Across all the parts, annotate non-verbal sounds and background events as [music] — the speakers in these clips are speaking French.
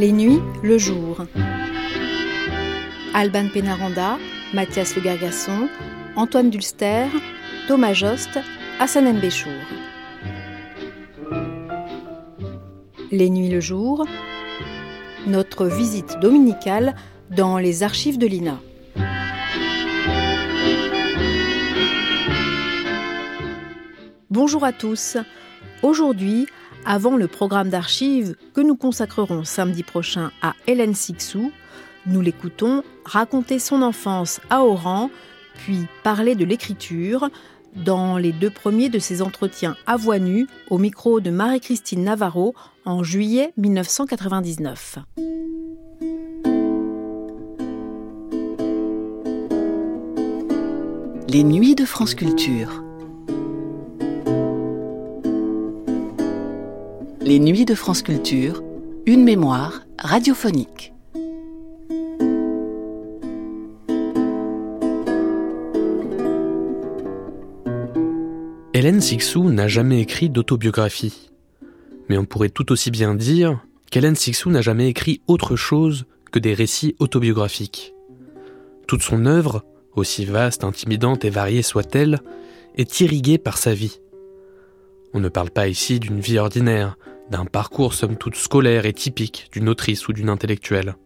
Les nuits, le jour. Alban Pénaranda, Mathias Le Gargasson, Antoine Dulster, Thomas Jost, Hassan Mbéchour. Les nuits, le jour. Notre visite dominicale dans les archives de l'INA. Bonjour à tous. Aujourd'hui, avant le programme d'archives que nous consacrerons samedi prochain à Hélène Sixou, nous l'écoutons raconter son enfance à Oran, puis parler de l'écriture dans les deux premiers de ses entretiens à voix nue au micro de Marie-Christine Navarro en juillet 1999. Les nuits de France Culture. Les nuits de France Culture, une mémoire radiophonique. Hélène Sixou n'a jamais écrit d'autobiographie. Mais on pourrait tout aussi bien dire qu'Hélène Sixou n'a jamais écrit autre chose que des récits autobiographiques. Toute son œuvre, aussi vaste, intimidante et variée soit-elle, est irriguée par sa vie. On ne parle pas ici d'une vie ordinaire, d'un parcours somme toute scolaire et typique d'une autrice ou d'une intellectuelle.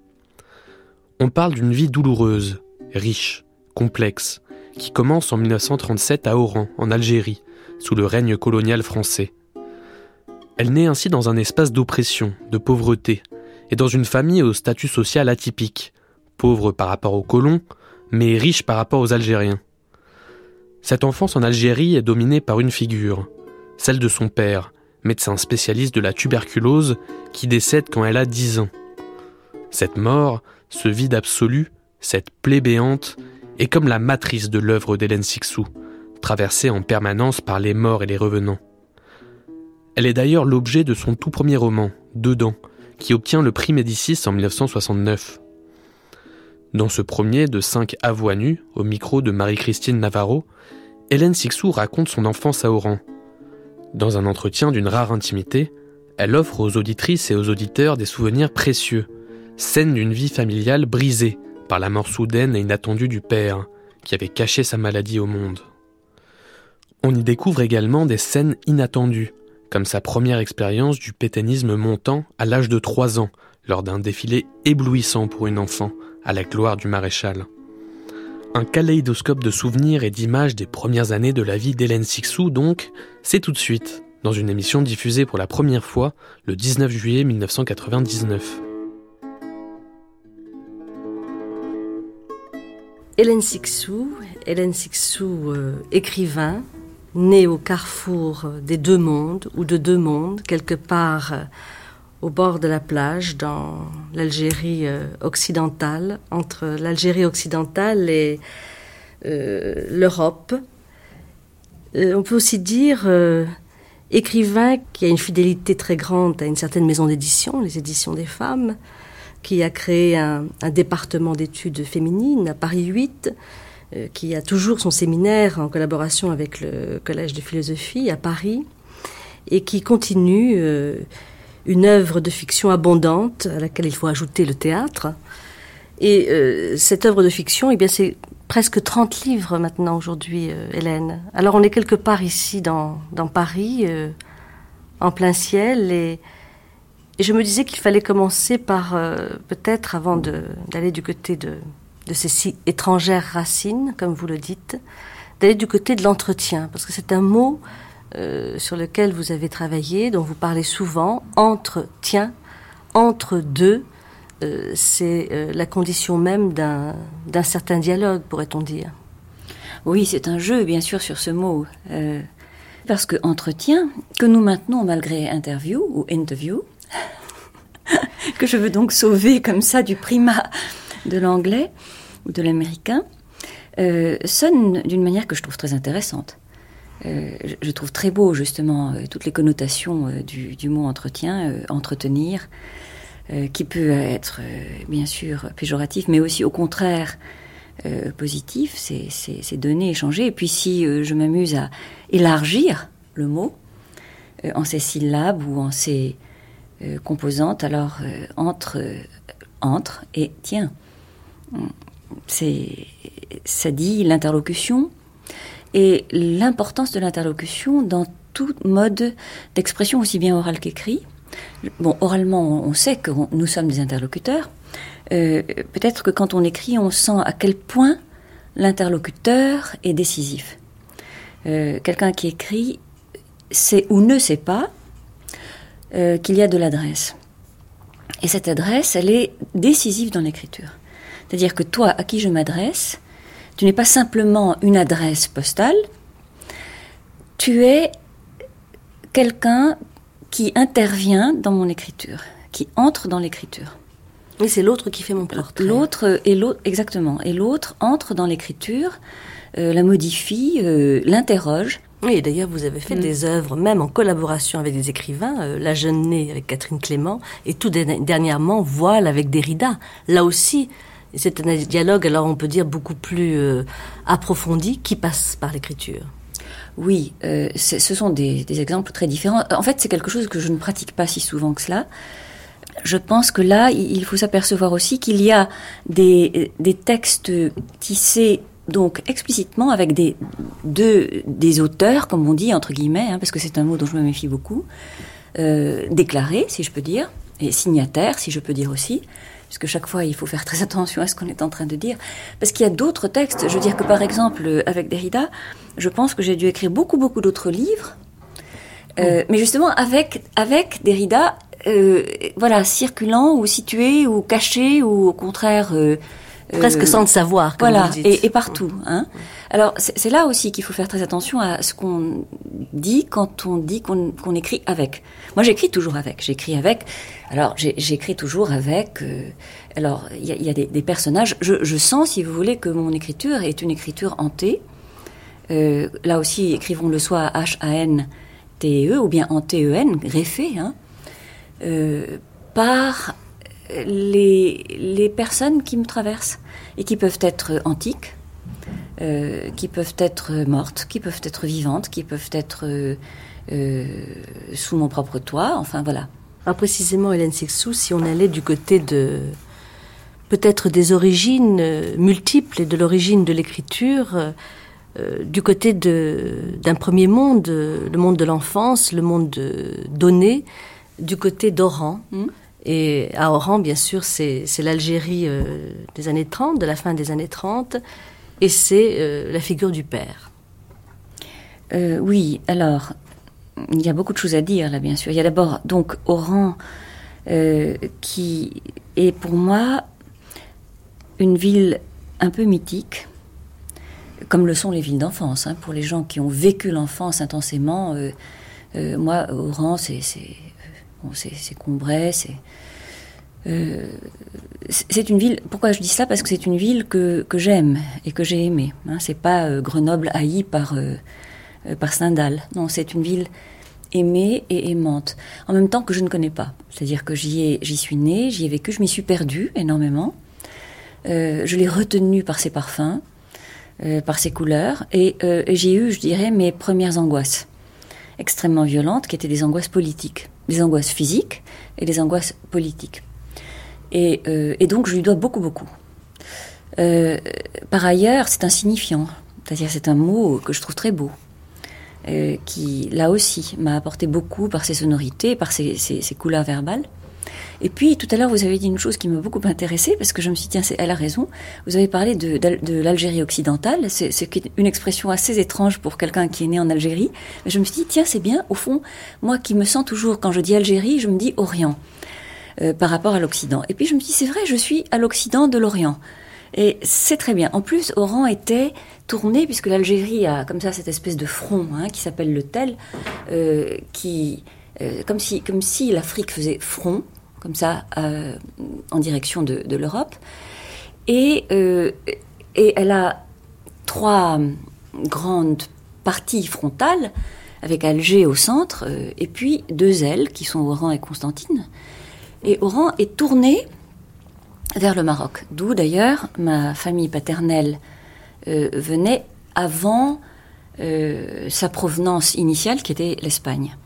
On parle d'une vie douloureuse, riche, complexe, qui commence en 1937 à Oran, en Algérie, sous le règne colonial français. Elle naît ainsi dans un espace d'oppression, de pauvreté, et dans une famille au statut social atypique, pauvre par rapport aux colons, mais riche par rapport aux Algériens. Cette enfance en Algérie est dominée par une figure, celle de son père, médecin spécialiste de la tuberculose, qui décède quand elle a 10 ans. Cette mort, ce vide absolu, cette plaie béante, est comme la matrice de l'œuvre d'Hélène Sixou, traversée en permanence par les morts et les revenants. Elle est d'ailleurs l'objet de son tout premier roman, Dedans, qui obtient le prix Médicis en 1969. Dans ce premier de cinq à voix nues, au micro de Marie-Christine Navarro, Hélène Sixou raconte son enfance à Oran, dans un entretien d'une rare intimité, elle offre aux auditrices et aux auditeurs des souvenirs précieux, scènes d'une vie familiale brisée par la mort soudaine et inattendue du père, qui avait caché sa maladie au monde. On y découvre également des scènes inattendues, comme sa première expérience du pétainisme montant à l'âge de 3 ans, lors d'un défilé éblouissant pour une enfant, à la gloire du maréchal. Un kaléidoscope de souvenirs et d'images des premières années de la vie d'Hélène Sixou, donc, c'est tout de suite, dans une émission diffusée pour la première fois le 19 juillet 1999. Hélène Sixou, Hélène Sixou, euh, écrivain, née au carrefour des deux mondes, ou de deux mondes, quelque part euh, au bord de la plage, dans l'Algérie euh, occidentale, entre l'Algérie occidentale et euh, l'Europe. Euh, on peut aussi dire écrivain qui a une fidélité très grande à une certaine maison d'édition, les éditions des femmes, qui a créé un, un département d'études féminines à Paris 8, qui a toujours son séminaire en collaboration avec le Collège de philosophie à Paris, et qui continue une œuvre de fiction abondante à laquelle il faut ajouter le théâtre. Et euh, cette œuvre de fiction, eh bien, c'est presque 30 livres maintenant aujourd'hui, euh, Hélène. Alors on est quelque part ici dans, dans Paris, euh, en plein ciel, et, je me disais qu'il fallait commencer par, peut-être avant d'aller du côté de, de ces si étrangères racines, comme vous le dites, d'aller du côté de l'entretien, parce que c'est un mot euh, sur lequel vous avez travaillé, dont vous parlez souvent, entre tiens, entre deux, euh, c'est euh, la condition même d'un certain dialogue, pourrait-on dire. Oui, c'est un jeu, bien sûr, sur ce mot. parce que entretien, que nous maintenons malgré interview ou interview, [laughs] que je veux donc sauver comme ça du primat de l'anglais ou de l'américain, sonne d'une manière que je trouve très intéressante. Euh, je trouve très beau justement euh, toutes les connotations euh, du, mot entretien, entretenir, qui peut être bien sûr péjoratif, mais aussi au contraire positif, c'est donner, échanger. Et puis si je m'amuse à élargir le mot en ses syllabes ou en ses composantes. Alors, entre, entre et tiens. Ça dit l'interlocution et l'importance de l'interlocution dans tout mode d'expression, aussi bien oral qu'écrit. Bon, oralement, on sait que nous sommes des interlocuteurs. Euh, peut-être que quand on écrit, on sent à quel point l'interlocuteur est décisif. Euh, quelqu'un qui écrit sait ou ne sait pas euh, qu'il y a de l'adresse. Et cette adresse, elle est décisive dans l'écriture. C'est-à-dire que toi, à qui je m'adresse, tu n'es pas simplement une adresse postale, tu es quelqu'un qui intervient dans mon écriture, qui entre dans l'écriture. Oui, c'est l'autre qui fait mon portrait. L'autre et l'autre exactement. Et l'autre entre dans l'écriture, euh, la modifie, euh, l'interroge. Oui, d'ailleurs, vous avez fait mm. des œuvres, même en collaboration avec des écrivains, euh, La Jeune Née avec Catherine Clément, et tout dernièrement, Voile avec Derrida. Là aussi, c'est un dialogue, alors on peut dire, beaucoup plus approfondi, qui passe par l'écriture. Oui, euh, ce sont des, exemples très différents. En fait, c'est quelque chose que je ne pratique pas si souvent que cela. Je pense que là, il faut s'apercevoir aussi qu'il y a des, textes tissés donc explicitement avec des, des auteurs, comme on dit, entre guillemets, hein, parce que c'est un mot dont je me méfie beaucoup, euh, déclarés, si je peux dire, et signataires, si je peux dire aussi, parce que chaque fois, il faut faire très attention à ce qu'on est en train de dire, parce qu'il y a d'autres textes. Je veux dire que, par exemple, avec Derrida, je pense que j'ai dû écrire beaucoup, beaucoup d'autres livres, euh, mais justement avec, avec Derrida, euh, voilà, circulant ou situé ou caché ou au contraire... Euh, Presque sans le savoir, comme voilà, vous dites. Et, et partout. Hein. Alors c'est là aussi qu'il faut faire très attention à ce qu'on dit quand on dit qu'on écrit avec. Moi j'écris toujours avec. J'écris avec. Alors j'écris toujours avec. Euh, alors il y a, des, personnages. Je, sens, si vous voulez, que mon écriture est une écriture hantée. Euh, là aussi, écrivons le soit H-A-N-T-E ou bien en T-E-N, greffé, hein, euh, par les, les personnes qui me traversent et qui peuvent être antiques, euh, qui peuvent être mortes, qui peuvent être vivantes, qui peuvent être euh, euh, sous mon propre toit, enfin voilà. Alors précisément, Hélène Sixou, si on allait du côté de peut-être des origines multiples et de l'origine de l'écriture, du côté d'un premier monde, le monde de l'enfance, le monde donné, du côté d'Oran. Hmm. Et à Oran, bien sûr, c'est l'Algérie euh, des années 30, de la fin des années 30, et c'est euh, la figure du père. Euh, oui, alors, il y a beaucoup de choses à dire là, bien sûr. Il y a d'abord donc Oran, qui est pour moi une ville un peu mythique, comme le sont les villes d'enfance. Hein. Pour les gens qui ont vécu l'enfance intensément, moi, Oran, c'est c'est Combray, c'est. Euh, c'est une ville. Pourquoi je dis ça Parce que c'est une ville que, j'aime et que j'ai aimée. Hein. C'est pas euh, Grenoble haï par euh, par Stendhal. Non, c'est une ville aimée et aimante. En même temps que je ne connais pas. C'est-à-dire que j'y j'y suis née, j'y ai vécu, je m'y suis perdue énormément. je l'ai retenue par ses parfums, par ses couleurs, et j'ai eu, je dirais, mes premières angoisses extrêmement violentes, qui étaient des angoisses politiques des angoisses physiques et des angoisses politiques. Et, euh, donc je lui dois beaucoup, beaucoup. Euh, par ailleurs, c'est insignifiant, c'est-à-dire c'est un mot que je trouve très beau, euh, qui là aussi m'a apporté beaucoup par ses sonorités, par ses, ses couleurs verbales. Et puis, tout à l'heure, vous avez dit une chose qui m'a beaucoup intéressée, parce que je me suis dit, tiens, elle a raison. Vous avez parlé de, l'Algérie occidentale. C'est une expression assez étrange pour quelqu'un qui est né en Algérie. Mais je me suis dit, tiens, c'est bien. Au fond, moi qui me sens toujours, quand je dis Algérie, je me dis Orient, euh, par rapport à l'Occident. Et puis, je me dis, c'est vrai, je suis à l'Occident de l'Orient. Et c'est très bien. En plus, Oran était tourné, puisque l'Algérie a comme ça cette espèce de front hein, qui s'appelle le tel, euh, qui, euh, comme si, comme si l'Afrique faisait front comme ça, euh, en direction de, l'Europe. Et, euh, et elle a trois grandes parties frontales, avec Alger au centre, euh, et puis deux ailes qui sont Oran et Constantine. Et Oran est tournée vers le Maroc, d'où d'ailleurs ma famille paternelle venait avant sa provenance initiale qui était l'Espagne.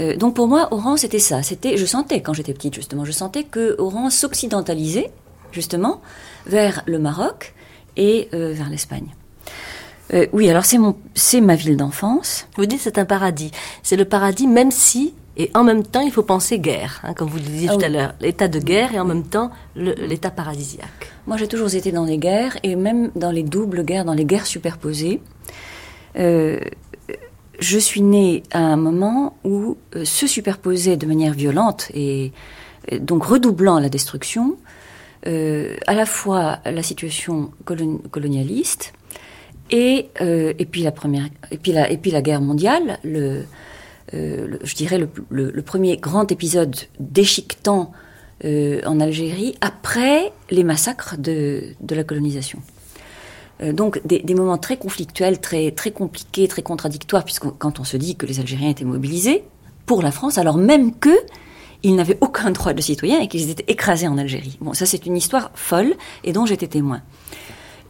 Euh, donc pour moi, Oran, c'était ça. C'était, je sentais quand j'étais petite justement, je sentais que Oran s'occidentalisait justement vers le Maroc et euh, vers l'Espagne. Euh, oui, alors c'est mon, c'est ma ville d'enfance. Vous dites c'est un paradis. C'est le paradis même si et en même temps il faut penser guerre, hein, comme vous le disiez Ah tout oui. à l'heure, l'état de guerre et en même temps l'état paradisiaque. Moi, j'ai toujours été dans les guerres et même dans les doubles guerres, dans les guerres superposées. Euh, je suis née à un moment où euh, se superposait de manière violente et euh, donc redoublant la destruction, euh, à la fois la situation colon- colonialiste et, et puis la guerre mondiale, le, je dirais premier grand épisode déchiquetant en Algérie après les massacres de la colonisation. Euh, donc des, des moments très conflictuels, très, très compliqués, très contradictoires, puisque quand on se dit que les Algériens étaient mobilisés pour la France, alors même que ils n'avaient aucun droit de citoyen et qu'ils étaient écrasés en Algérie. Bon, ça c'est une histoire folle et dont j'étais témoin.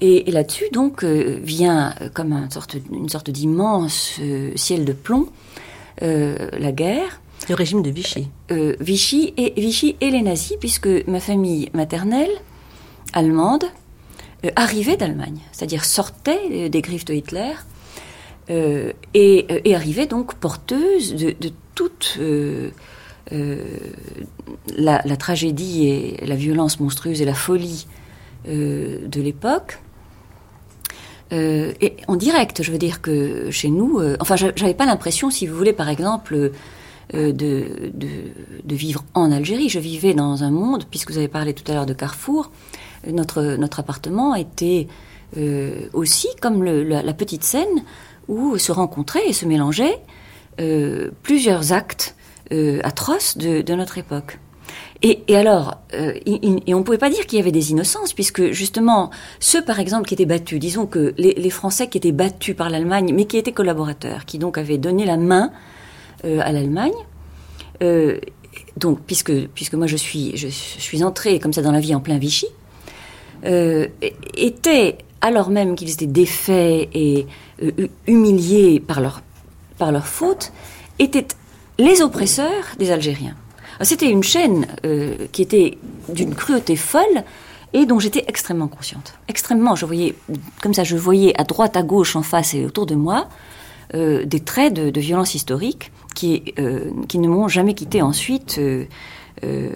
Et, et là-dessus, donc, euh, vient euh, comme sorte, une sorte d'immense euh, ciel de plomb la guerre, Le régime de Vichy. Vichy et Vichy et les nazis, puisque ma famille maternelle allemande euh, arrivait d'Allemagne, c'est-à-dire sortait euh, des griffes de Hitler euh, et, et arrivait donc porteuse de, toute la, tragédie et la violence monstrueuse et la folie de l'époque. Et en direct, je veux dire que chez nous, enfin, j'a- j'avais pas l'impression, si vous voulez, par exemple, de, de, vivre en Algérie. Je vivais dans un monde, puisque vous avez parlé tout à l'heure de Carrefour, notre, notre appartement était euh, aussi comme la, petite scène où se rencontraient et se mélangeaient euh, plusieurs actes euh, atroces de, notre époque. Et, alors, euh, et on ne pouvait pas dire qu'il y avait des innocences, puisque justement, ceux par exemple qui étaient battus, disons que les, Français qui étaient battus par l'Allemagne, mais qui étaient collaborateurs, qui donc avaient donné la main à l'Allemagne, donc puisque, puisque moi je suis, je suis entrée comme ça dans la vie en plein Vichy, euh, étaient, alors même qu'ils étaient défaits et euh, hu- humiliés par leur, par leur faute, étaient les oppresseurs des Algériens. C'était une chaîne euh, qui était d'une cruauté folle et dont j'étais extrêmement consciente. Extrêmement, je voyais, comme ça, je voyais à droite, à gauche, en face et autour de moi euh, des traits de, de violence historique qui, euh, qui ne m'ont jamais quitté ensuite. euh, euh,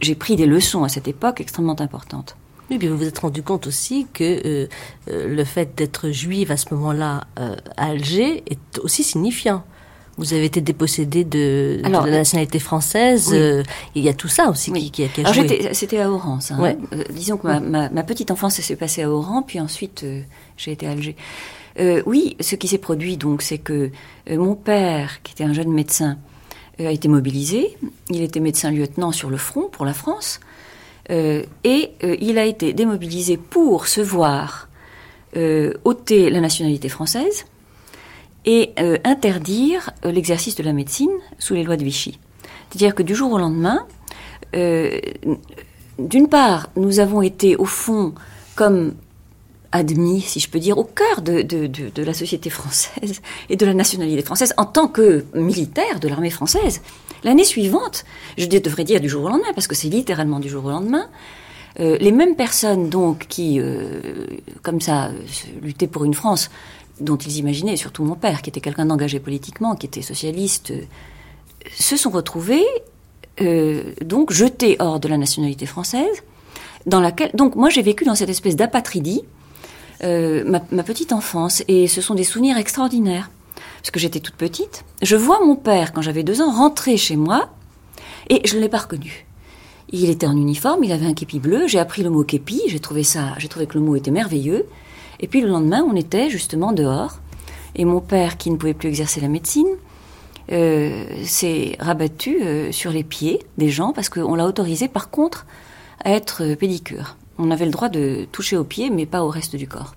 J'ai pris des leçons à cette époque extrêmement importantes. Oui, puis vous vous êtes rendu compte aussi que euh, euh, le fait d'être juive à ce moment-là euh, à Alger est aussi signifiant. Vous avez été dépossédé de, la nationalité française. oui. euh, il y a tout ça aussi Oui. qui, qui, a- qui a Alors joué. c'était à Oran, ça. hein. Euh, disons que ma, ma- ma petite enfance s'est passée à Oran, puis ensuite euh, j'ai été à Alger. Oui, ce qui s'est produit donc, c'est que mon père, qui était un jeune médecin, a été mobilisé. Il était médecin lieutenant sur le front pour la France, et euh, il a été démobilisé pour se voir euh, ôter la nationalité française et euh, interdire euh, l'exercice de la médecine sous les lois de Vichy. C'est-à-dire que du jour au lendemain, euh, d'une part, nous avons été au fond comme admis, si je peux dire, au cœur de la société française et de la nationalité française en tant que militaire de l'armée française. L'année suivante, je devrais dire du jour au lendemain, parce que c'est littéralement du jour au lendemain, euh, les mêmes personnes donc qui, euh, comme ça, euh, luttaient pour une France dont ils imaginaient, surtout mon père, qui était quelqu'un d'engagé politiquement, qui était socialiste, se sont retrouvés donc jetés hors de la nationalité française, dans laquelle donc moi j'ai vécu dans cette espèce d'apatridie ma petite enfance et ce sont des souvenirs extraordinaires parce que j'étais toute petite. Je vois mon père quand j'avais deux ans rentrer chez moi et je ne l'ai pas reconnu. Il était en uniforme, il avait un képi bleu. J'ai appris le mot képi, j'ai trouvé ça, j'ai trouvé que le mot était merveilleux. Et puis le lendemain, on était justement dehors et mon père, qui ne pouvait plus exercer la médecine, euh, s'est rabattu euh, sur les pieds des gens parce qu'on l'a autorisé par contre à être euh, pédicure. On avait le droit de toucher aux pieds mais pas au reste du corps.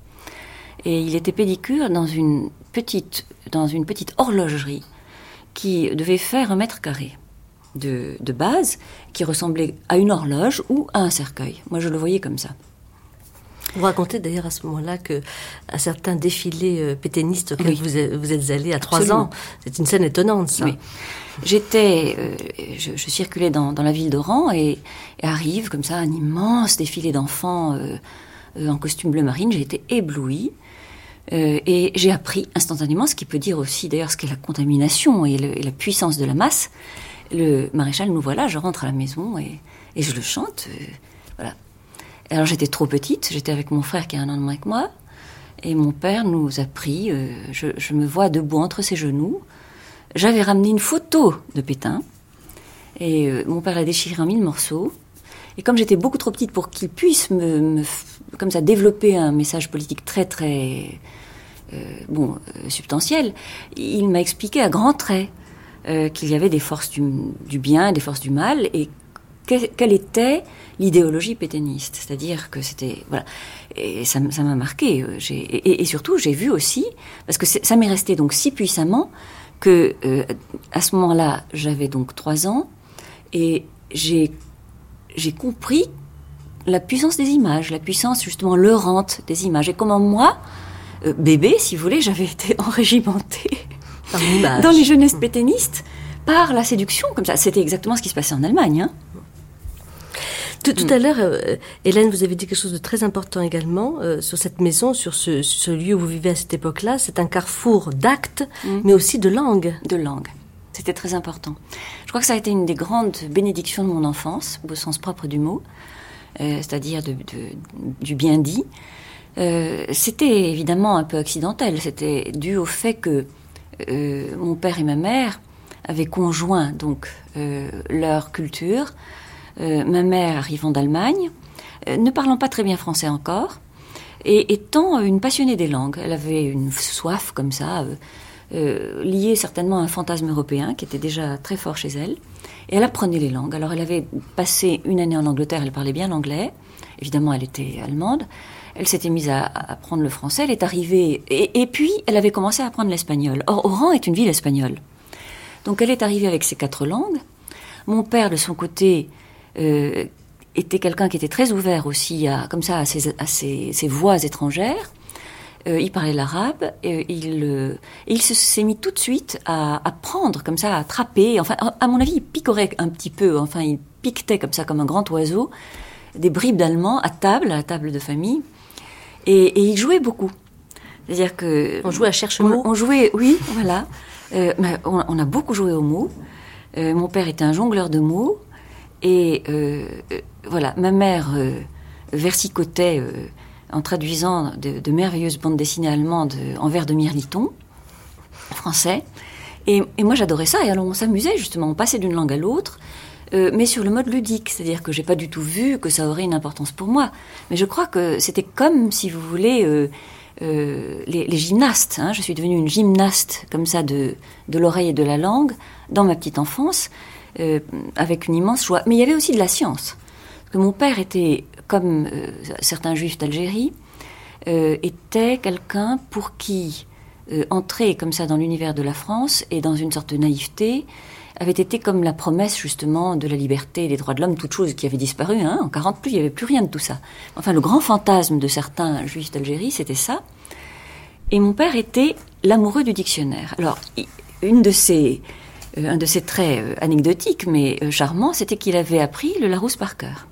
Et il était pédicure dans une petite, dans une petite horlogerie qui devait faire un mètre carré de, de base, qui ressemblait à une horloge ou à un cercueil. Moi je le voyais comme ça. Vous racontez d'ailleurs à ce moment-là que un certain défilé euh, pétainiste auquel vous, êtes, vous êtes allé à trois ans, c'est une scène étonnante, ça. Oui. J'étais, euh, je, je, circulais dans, dans la ville d'Oran et, et, arrive comme ça un immense défilé d'enfants euh, euh en costume bleu marine. J'ai été éblouie. Euh, et j'ai appris instantanément ce qui peut dire aussi d'ailleurs ce qu'est la contamination et, la puissance de la masse. Le maréchal nous voilà, je rentre à la maison et, je le chante. Euh, voilà. Alors j'étais trop petite, j'étais avec mon frère qui a un an de moins que moi, et mon père nous a pris, euh, je, me vois debout entre ses genoux. J'avais ramené une photo de Pétain, et mon père l'a déchiré en mille morceaux. Et comme j'étais beaucoup trop petite pour qu'il puisse me, comme ça développer un message politique très très euh, bon euh, substantiel, il m'a expliqué à grands traits euh, qu'il y avait des forces du, du, bien des forces du mal et que, quelle était l'idéologie pétainiste, c'est-à-dire que c'était voilà et ça m'a marqué. Et, et, surtout j'ai vu aussi parce que ça m'est resté donc si puissamment que à ce moment-là j'avais donc trois ans et j'ai j'ai compris la puissance des images, la puissance justement leurrante des images. Et comment moi, euh, bébé, si vous voulez, j'avais [laughs] été enrégimentée [laughs] dans les jeunesses pétainistes par la séduction, comme ça. C'était exactement ce qui se passait en Allemagne. Hein. Tout, tout, à l'heure, euh, Hélène, vous avez dit quelque chose de très important également euh, sur cette maison, sur ce, ce, lieu où vous vivez à cette époque-là. C'est un carrefour d'actes, mmh. mais aussi de langue. De langue. C'était très important. Je crois que ça a été une des grandes bénédictions de mon enfance, au sens propre du mot, euh, c'est-à-dire du bien dit. Euh, c'était évidemment un peu accidentel. C'était dû au fait que euh, mon père et ma mère avaient conjoint donc leur culture. Ma mère arrivant d'Allemagne, ne parlant pas très bien français encore, et étant une passionnée des langues. Elle avait une soif comme ça liée certainement à un fantasme européen qui était déjà très fort chez elle. Et elle apprenait les langues. Alors elle avait passé une année en Angleterre, elle parlait bien l'anglais. Évidemment, elle était allemande. Elle s'était mise à, apprendre le français. Elle est arrivée. Et, puis, elle avait commencé à apprendre l'espagnol. Or, Oran est une ville espagnole. Donc, elle est arrivée avec ses quatre langues. Mon père, de son côté, euh, était quelqu'un qui était très ouvert aussi à, comme ça, à ses voix étrangères. Euh, il parlait l'arabe, et il, euh, il s'est mis tout de suite à apprendre comme ça, à attraper. Enfin, à mon avis, il picorait un petit peu. Enfin, il piquetait comme ça, comme un grand oiseau, des bribes d'allemand à table, à la table de famille. Et, et il jouait beaucoup. C'est-à-dire que on jouait à chercher mots. On, on jouait, oui, voilà. Euh, on, on, a beaucoup joué aux mots. Euh, mon père était un jongleur de mots. Et euh, voilà, ma mère versicotait en traduisant de, merveilleuses bandes dessinées allemandes en vers de Mirliton, français. Et, moi, j'adorais ça. Et alors, on s'amusait justement. On passait d'une langue à l'autre, euh, mais sur le mode ludique. C'est-à-dire que j'ai pas du tout vu que ça aurait une importance pour moi. Mais je crois que c'était comme, si vous voulez, euh, euh, les, gymnastes. Hein. Je suis devenue une gymnaste comme ça de, de l'oreille et de la langue dans ma petite enfance, euh, avec une immense joie. Mais il y avait aussi de la science. Mon père était comme euh, certains juifs d'Algérie, euh, était quelqu'un pour qui euh, entrer comme ça dans l'univers de la France et dans une sorte de naïveté avait été comme la promesse justement de la liberté des droits de l'homme, toute chose qui avait disparu. Hein, en 40 plus, il n'y avait plus rien de tout ça. Enfin, le grand fantasme de certains juifs d'Algérie, c'était ça. Et mon père était l'amoureux du dictionnaire. Alors, une un de ces traits anecdotiques mais euh, charmants, c'était qu'il avait appris le Larousse par cœur.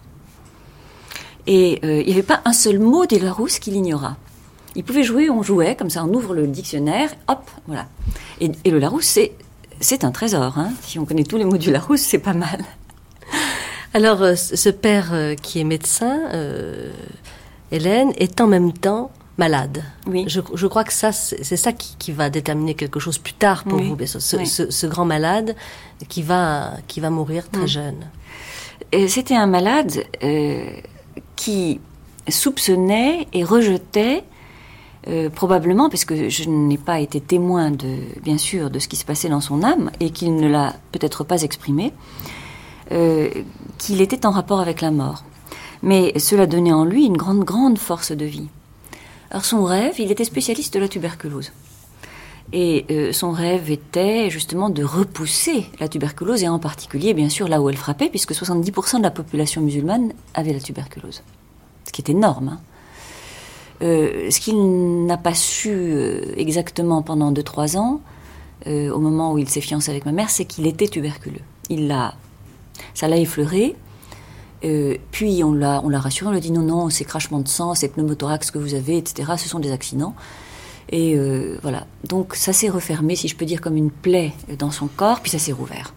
Et euh, il n'y avait pas un seul mot des Larousse qu'il ignora. Il pouvait jouer, on jouait, comme ça on ouvre le dictionnaire, hop, voilà. Et, et le Larousse, c'est, c'est un trésor. Hein. Si on connaît tous les mots du Larousse, c'est pas mal. Alors, euh, ce père euh, qui est médecin, euh, Hélène, est en même temps malade. Oui. Je, je crois que ça, c'est ça qui, qui, va déterminer quelque chose plus tard pour oui. vous, ce, oui. ce, ce, grand malade qui va, qui va mourir très mmh. jeune. Et c'était un malade euh, qui soupçonnait et rejetait euh, probablement parce que je n'ai pas été témoin de bien sûr de ce qui se passait dans son âme et qu'il ne l'a peut-être pas exprimé euh, qu'il était en rapport avec la mort. Mais cela donnait en lui une grande grande force de vie. Alors son rêve il était spécialiste de la tuberculose et euh, son rêve était justement de repousser la tuberculose et en particulier bien sûr là où elle frappait puisque 70% de la population musulmane avait la tuberculose ce qui est énorme hein. Euh, ce qu'il n'a pas su euh, exactement pendant 2-3 ans, au moment où il s'est fiancé avec ma mère, c'est qu'il était tuberculeux. Il l'a, ça l'a effleuré. puis on l'a, on l'a rassuré, on lui a dit non, non, c'est crachement de sang, c'est pneumothorax que vous avez, etc. Ce sont des accidents. Et voilà. Donc ça s'est refermé, si je peux dire, comme une plaie dans son corps, puis ça s'est rouvert.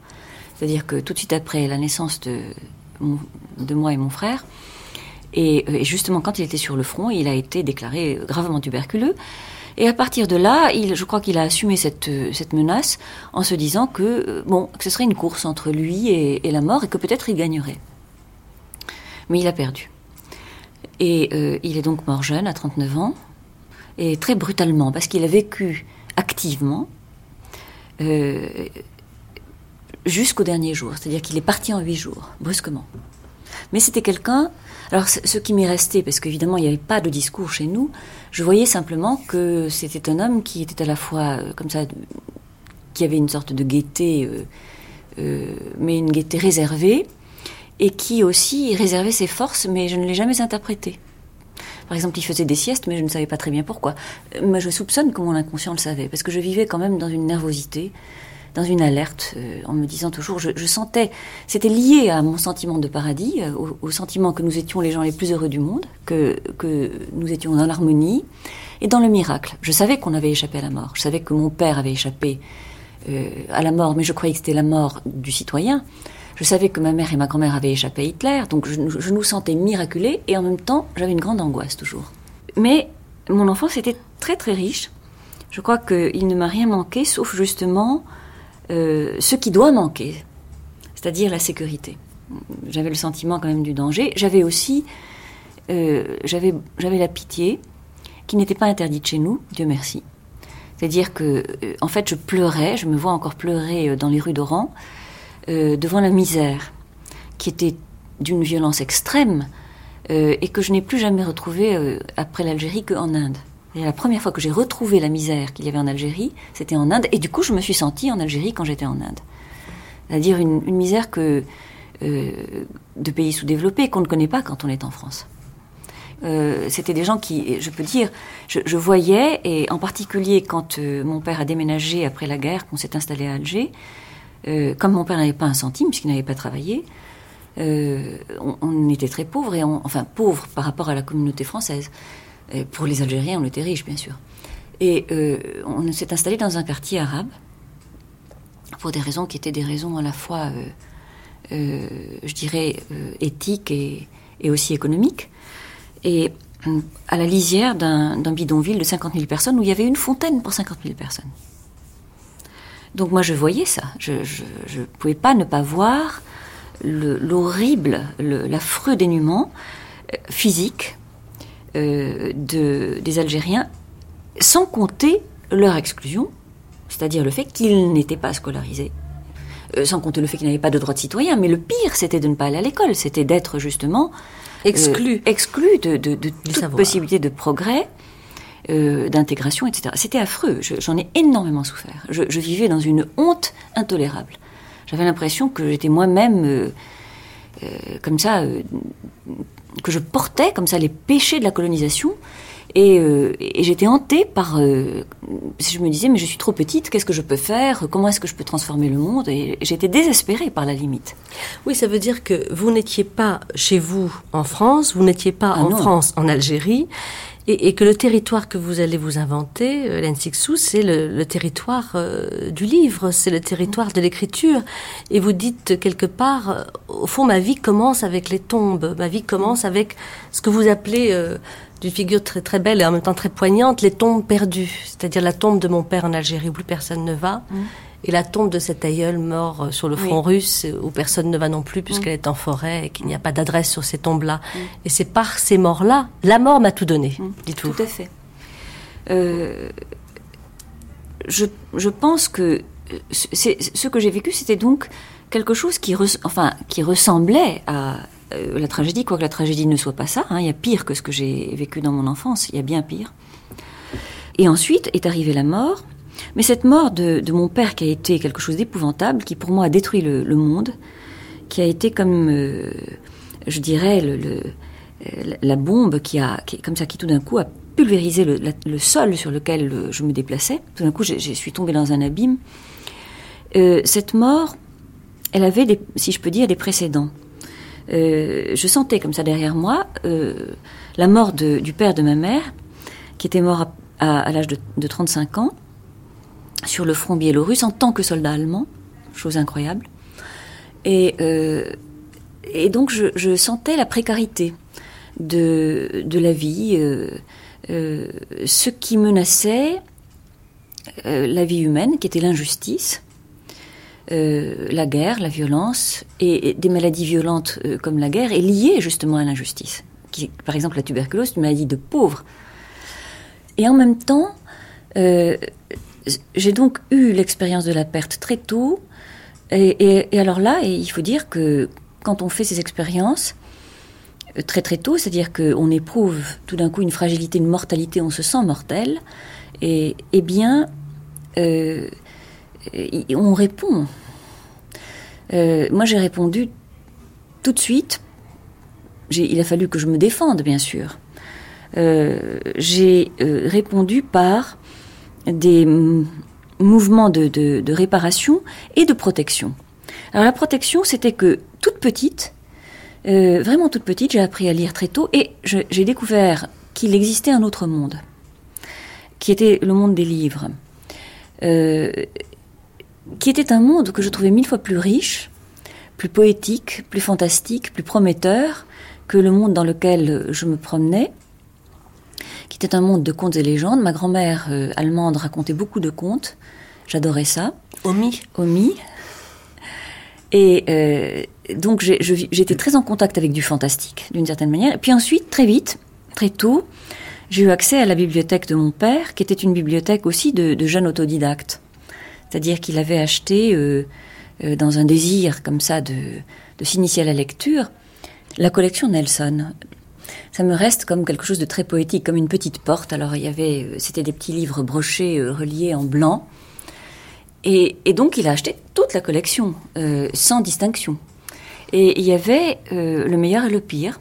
C'est-à-dire que tout de suite après la naissance de, moi et mon frère, et, justement, quand il était sur le front, il a été déclaré gravement tuberculeux. Et à partir de là, je crois qu'il a assumé cette, cette menace en se disant que, bon, ce serait une course entre lui et, la mort et que peut-être il gagnerait. Mais il a perdu. Et euh, il est donc mort jeune, à 39 ans, et très brutalement, parce qu'il a vécu activement euh, jusqu'au dernier jour. C'est-à-dire qu'il est parti en huit jours, brusquement. Mais c'était quelqu'un. Alors, ce qui m'est resté, parce qu'évidemment, il n'y avait pas de discours chez nous, je voyais simplement que c'était un homme qui était à la fois euh, comme ça, qui avait une sorte de gaieté, euh, euh, mais une gaieté réservée, et qui aussi réservait ses forces, mais je ne l'ai jamais interprété. Par exemple, il faisait des siestes, mais je ne savais pas très bien pourquoi. Mais je soupçonne que mon inconscient le savait, parce que je vivais quand même dans une nervosité dans une alerte, euh, en me disant toujours, je, sentais, c'était lié à mon sentiment de paradis, euh, au, sentiment que nous étions les gens les plus heureux du monde, que, que nous étions dans l'harmonie et dans le miracle. Je savais qu'on avait échappé à la mort, je savais que mon père avait échappé euh, à la mort, mais je croyais que c'était la mort du citoyen. Je savais que ma mère et ma grand-mère avaient échappé à Hitler, donc je, nous sentais miraculés et en même temps j'avais une grande angoisse toujours. Mais mon enfance était très très riche. Je crois qu'il ne m'a rien manqué, sauf justement euh, ce qui doit manquer, c'est-à-dire la sécurité. J'avais le sentiment quand même du danger. J'avais aussi, euh, j'avais, j'avais la pitié, qui n'était pas interdite chez nous, Dieu merci. C'est-à-dire que, euh, en fait, je pleurais, je me vois encore pleurer dans les rues d'Oran, devant la misère, qui était d'une violence extrême, et que je n'ai plus jamais retrouvée après l'Algérie qu'en Inde. Et la première fois que j'ai retrouvé la misère qu'il y avait en Algérie, c'était en Inde. Et du coup, je me suis sentie en Algérie quand j'étais en Inde. C'est-à-dire une, misère que, euh, de pays sous-développés qu'on ne connaît pas quand on est en France. Euh, c'était des gens qui, je peux dire, je, voyais, et en particulier quand euh, mon père a déménagé après la guerre, qu'on s'est installé à Alger, comme mon père n'avait pas un centime, puisqu'il n'avait pas travaillé, on, était très pauvres, et enfin pauvres par rapport à la communauté française pour les Algériens, on était riches, bien sûr. Et euh, on s'est installé dans un quartier arabe pour des raisons qui étaient des raisons à la fois, euh, euh, je dirais, éthiques et, aussi économiques. Et à la lisière d'un bidonville de 50 000 personnes où il y avait une fontaine pour 50 000 personnes. Donc moi je voyais ça. Je ne pouvais pas ne pas voir l'horrible, l'affreux dénuement physique euh, de, des Algériens, sans compter leur exclusion, c'est-à-dire le fait qu'ils n'étaient pas scolarisés. Euh, sans compter le fait qu'ils n'avaient pas de droit de citoyen, mais le pire, c'était de ne pas aller à l'école, c'était d'être justement euh, exclu, exclu de, de, de toute possibilité de progrès, d'intégration, etc. C'était affreux. J'en ai énormément souffert. Je, je, vivais dans une honte intolérable. J'avais l'impression que j'étais moi-même comme ça que je portais comme ça les péchés de la colonisation. Et, euh, j'étais hantée par. Euh, je me disais, mais je suis trop petite, qu'est-ce que je peux faire Comment est-ce que je peux transformer le monde Et j'étais désespérée par la limite. Oui, ça veut dire que vous n'étiez pas chez vous en France, vous n'étiez pas ah en France en Algérie, et, que le territoire que vous allez vous inventer, euh, l'Ensixou, c'est le, territoire euh, du livre, c'est le territoire de l'écriture. Et vous dites quelque part, euh, au fond, ma vie commence avec les tombes, ma vie commence avec ce que vous appelez, d'une figure très très belle et en même temps très poignante, les tombes perdues. C'est-à-dire la tombe de mon père en Algérie où plus personne ne va. Mm et la tombe de cet aïeul mort euh, sur le front russe où personne ne va non plus puisqu'elle mm. est en forêt et qu'il n'y a pas d'adresse sur ces tombes-là. Mm. Et c'est par ces morts-là, la mort m'a tout donné, mm. dites-vous. Tout à fait. Euh, je, je, pense que ce que j'ai vécu, c'était donc quelque chose qui, enfin, qui ressemblait à euh, la tragédie, quoique la tragédie ne soit pas ça. Hein. il y a pire que ce que j'ai vécu dans mon enfance, il y a bien pire. Et ensuite est arrivée la mort, mais cette mort de, mon père qui a été quelque chose d'épouvantable, qui pour moi a détruit le, monde, qui a été comme, euh, je dirais, le, la bombe qui a, comme ça, qui tout d'un coup a pulvérisé le, sol sur lequel euh, je me déplaçais. Tout d'un coup, je, suis tombée dans un abîme. Euh, cette mort, elle avait, si je peux dire, des précédents. je sentais comme ça derrière moi la mort du père de ma mère, qui était mort à, l'âge de, 35 ans, sur le front biélorusse en tant que soldat allemand, chose incroyable. Et, et donc je, sentais la précarité de, de la vie, euh, euh, ce qui menaçait euh, la vie humaine, qui était l'injustice, la guerre, la violence, et, des maladies violentes comme la guerre est liée justement à l'injustice. Par exemple, la tuberculose, une maladie de pauvres. Et en même temps, j'ai donc eu l'expérience de la perte très tôt. Et, et, alors là, il faut dire que quand on fait ces expériences, euh, très très tôt, c'est-à-dire qu'on éprouve tout d'un coup une fragilité, une mortalité, on se sent mortel, et eh bien, euh, on répond. Euh, moi, j'ai répondu tout de suite. Il a fallu que je me défende, bien sûr. j'ai répondu par des mouvements de réparation et de protection. Alors la protection, c'était que toute petite, euh, vraiment toute petite, j'ai appris à lire très tôt et j'ai découvert qu'il existait un autre monde, qui était le monde des livres, euh, qui était un monde que je trouvais mille fois plus riche, plus poétique, plus fantastique, plus prometteur que le monde dans lequel je me promenais, qui était un monde de contes et légendes. Ma grand-mère euh, allemande racontait beaucoup de contes, j'adorais ça. Omi. Omi, et euh, donc j'étais très en contact avec du fantastique, d'une certaine manière. Et puis ensuite, très vite, très tôt, j'ai eu accès à la bibliothèque de mon père, qui était une bibliothèque aussi de, jeunes autodidactes. C'est-à-dire qu'il avait acheté, euh, euh, dans un désir comme ça de, de s'initier à la lecture, la collection Nelson. Ça me reste comme quelque chose de très poétique, comme une petite porte. Alors il y avait, c'était des petits livres brochés, reliés en blanc. Et, donc il a acheté toute la collection, euh, sans distinction. Et il y avait euh, le meilleur et le pire.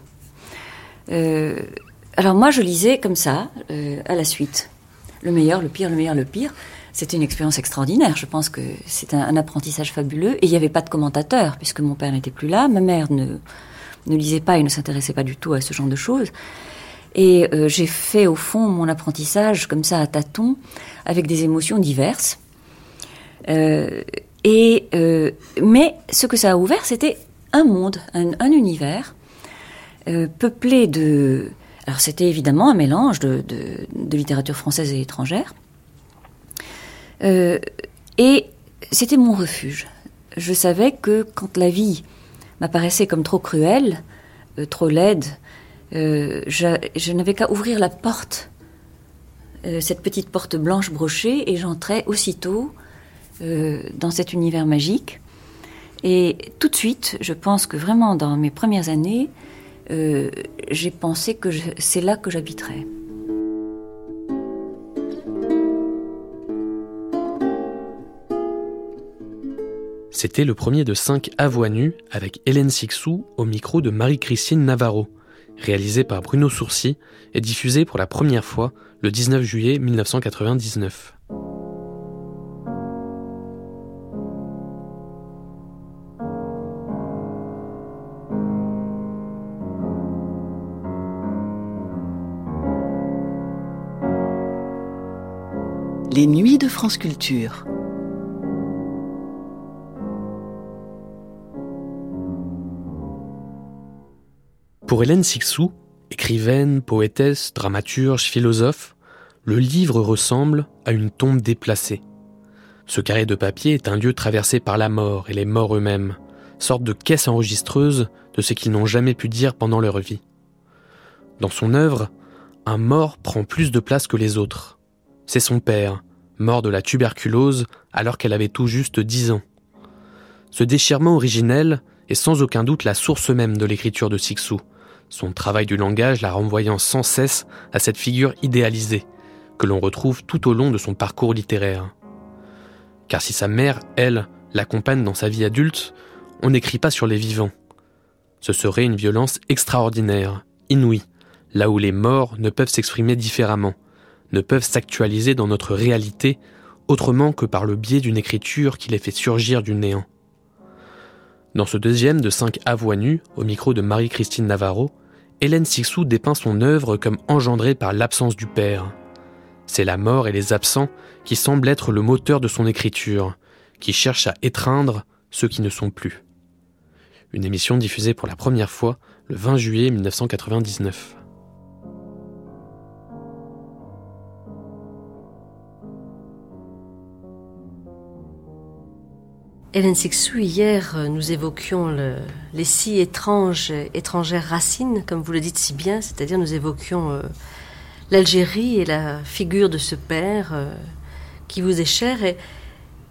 Euh, alors moi je lisais comme ça, à la suite. Le meilleur, le pire, le meilleur, le pire. C'était une expérience extraordinaire. Je pense que c'est un, apprentissage fabuleux. Et il n'y avait pas de commentateur, puisque mon père n'était plus là. Ma mère ne, ne lisait pas et ne s'intéressait pas du tout à ce genre de choses. Et j'ai fait au fond mon apprentissage comme ça à tâtons, avec des émotions diverses. Euh, et, euh, mais ce que ça a ouvert, c'était un monde, un, univers euh, peuplé de... Alors c'était évidemment un mélange de, de, littérature française et étrangère. et c'était mon refuge. Je savais que quand la vie m'apparaissait comme trop cruelle, trop laide, je, je n'avais qu'à ouvrir la porte, cette petite porte blanche brochée, et j'entrais aussitôt euh, dans cet univers magique. Et tout de suite, je pense que vraiment dans mes premières années, euh, j'ai pensé que c'est là que j'habiterais. C'était le premier de cinq à voix avec Hélène Sixou au micro de Marie-Christine Navarro, réalisé par Bruno Sourcy et diffusé pour la première fois le 19 juillet 1999. Les nuits de France Culture. Pour Hélène Sixou, écrivaine, poétesse, dramaturge, philosophe, le livre ressemble à une tombe déplacée. Ce carré de papier est un lieu traversé par la mort et les morts eux-mêmes, sorte de caisse enregistreuse de ce qu'ils n'ont jamais pu dire pendant leur vie. Dans son œuvre, un mort prend plus de place que les autres. C'est son père, mort de la tuberculose alors qu'elle avait tout juste dix ans. Ce déchirement originel est sans aucun doute la source même de l'écriture de Sixou, son travail du langage la renvoyant sans cesse à cette figure idéalisée, que l'on retrouve tout au long de son parcours littéraire. Car si sa mère, elle, l'accompagne dans sa vie adulte, on n'écrit pas sur les vivants. Ce serait une violence extraordinaire, inouïe, là où les morts ne peuvent s'exprimer différemment, ne peuvent s'actualiser dans notre réalité autrement que par le biais d'une écriture qui les fait surgir du néant. Dans ce deuxième de cinq avoix nues, au micro de Marie-Christine Navarro, Hélène Sixou dépeint son œuvre comme engendrée par l'absence du père. C'est la mort et les absents qui semblent être le moteur de son écriture, qui cherche à étreindre ceux qui ne sont plus. Une émission diffusée pour la première fois le 20 juillet 1999. Hélène Sixou, hier, euh, nous évoquions les si étranges étrangères racines, comme vous le dites si bien, c'est-à-dire nous évoquions euh, l'Algérie et la figure de ce père euh, qui vous est cher.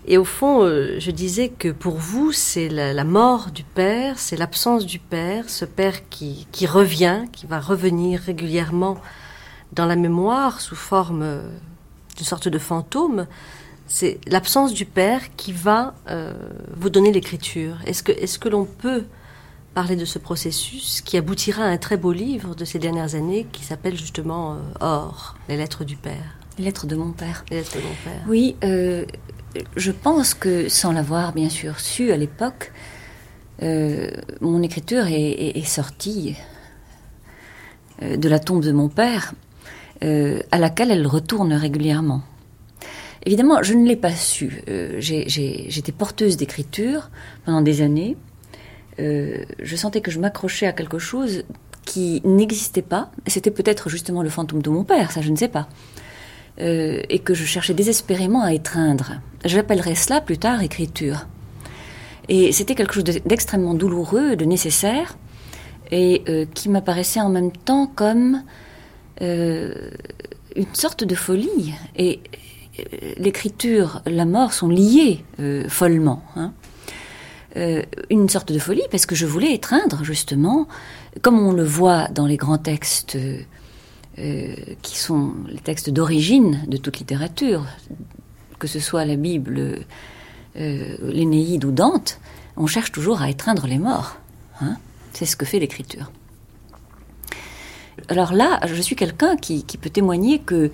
Et, au fond, je disais que pour vous, c'est la, mort du père, c'est l'absence du père, ce père qui, qui, revient, qui va revenir régulièrement dans la mémoire sous forme d'une sorte de fantôme c'est l'absence du père qui va euh, vous donner l'écriture. Est-ce que, est que l'on peut parler de ce processus qui aboutira à un très beau livre de ces dernières années qui s'appelle justement euh, Or, les lettres du père? Les lettres de mon père. Les lettres de mon père. Oui, euh, je pense que sans l'avoir bien sûr su à l'époque, mon écriture est, est sortie de la tombe de mon père, à laquelle elle retourne régulièrement. Évidemment, je ne l'ai pas su. Euh, j'étais porteuse d'écriture pendant des années. Euh, je sentais que je m'accrochais à quelque chose qui n'existait pas. C'était peut-être justement le fantôme de mon père, ça je ne sais pas. Euh, et que je cherchais désespérément à étreindre. J'appellerais cela plus tard écriture. Et c'était quelque chose d'extrêmement douloureux, de nécessaire, et qui m'apparaissait en même temps comme une sorte de folie. Et l'écriture, la mort sont liées euh, follement. Hein. Euh, une sorte de folie parce que je voulais étreindre justement, comme on le voit dans les grands textes euh, qui sont les textes d'origine de toute littérature, que ce soit la Bible, l'Énéide ou Dante, on cherche toujours à étreindre les morts. Hein. C'est ce que fait l'écriture. Alors là, je suis quelqu'un qui, peut témoigner que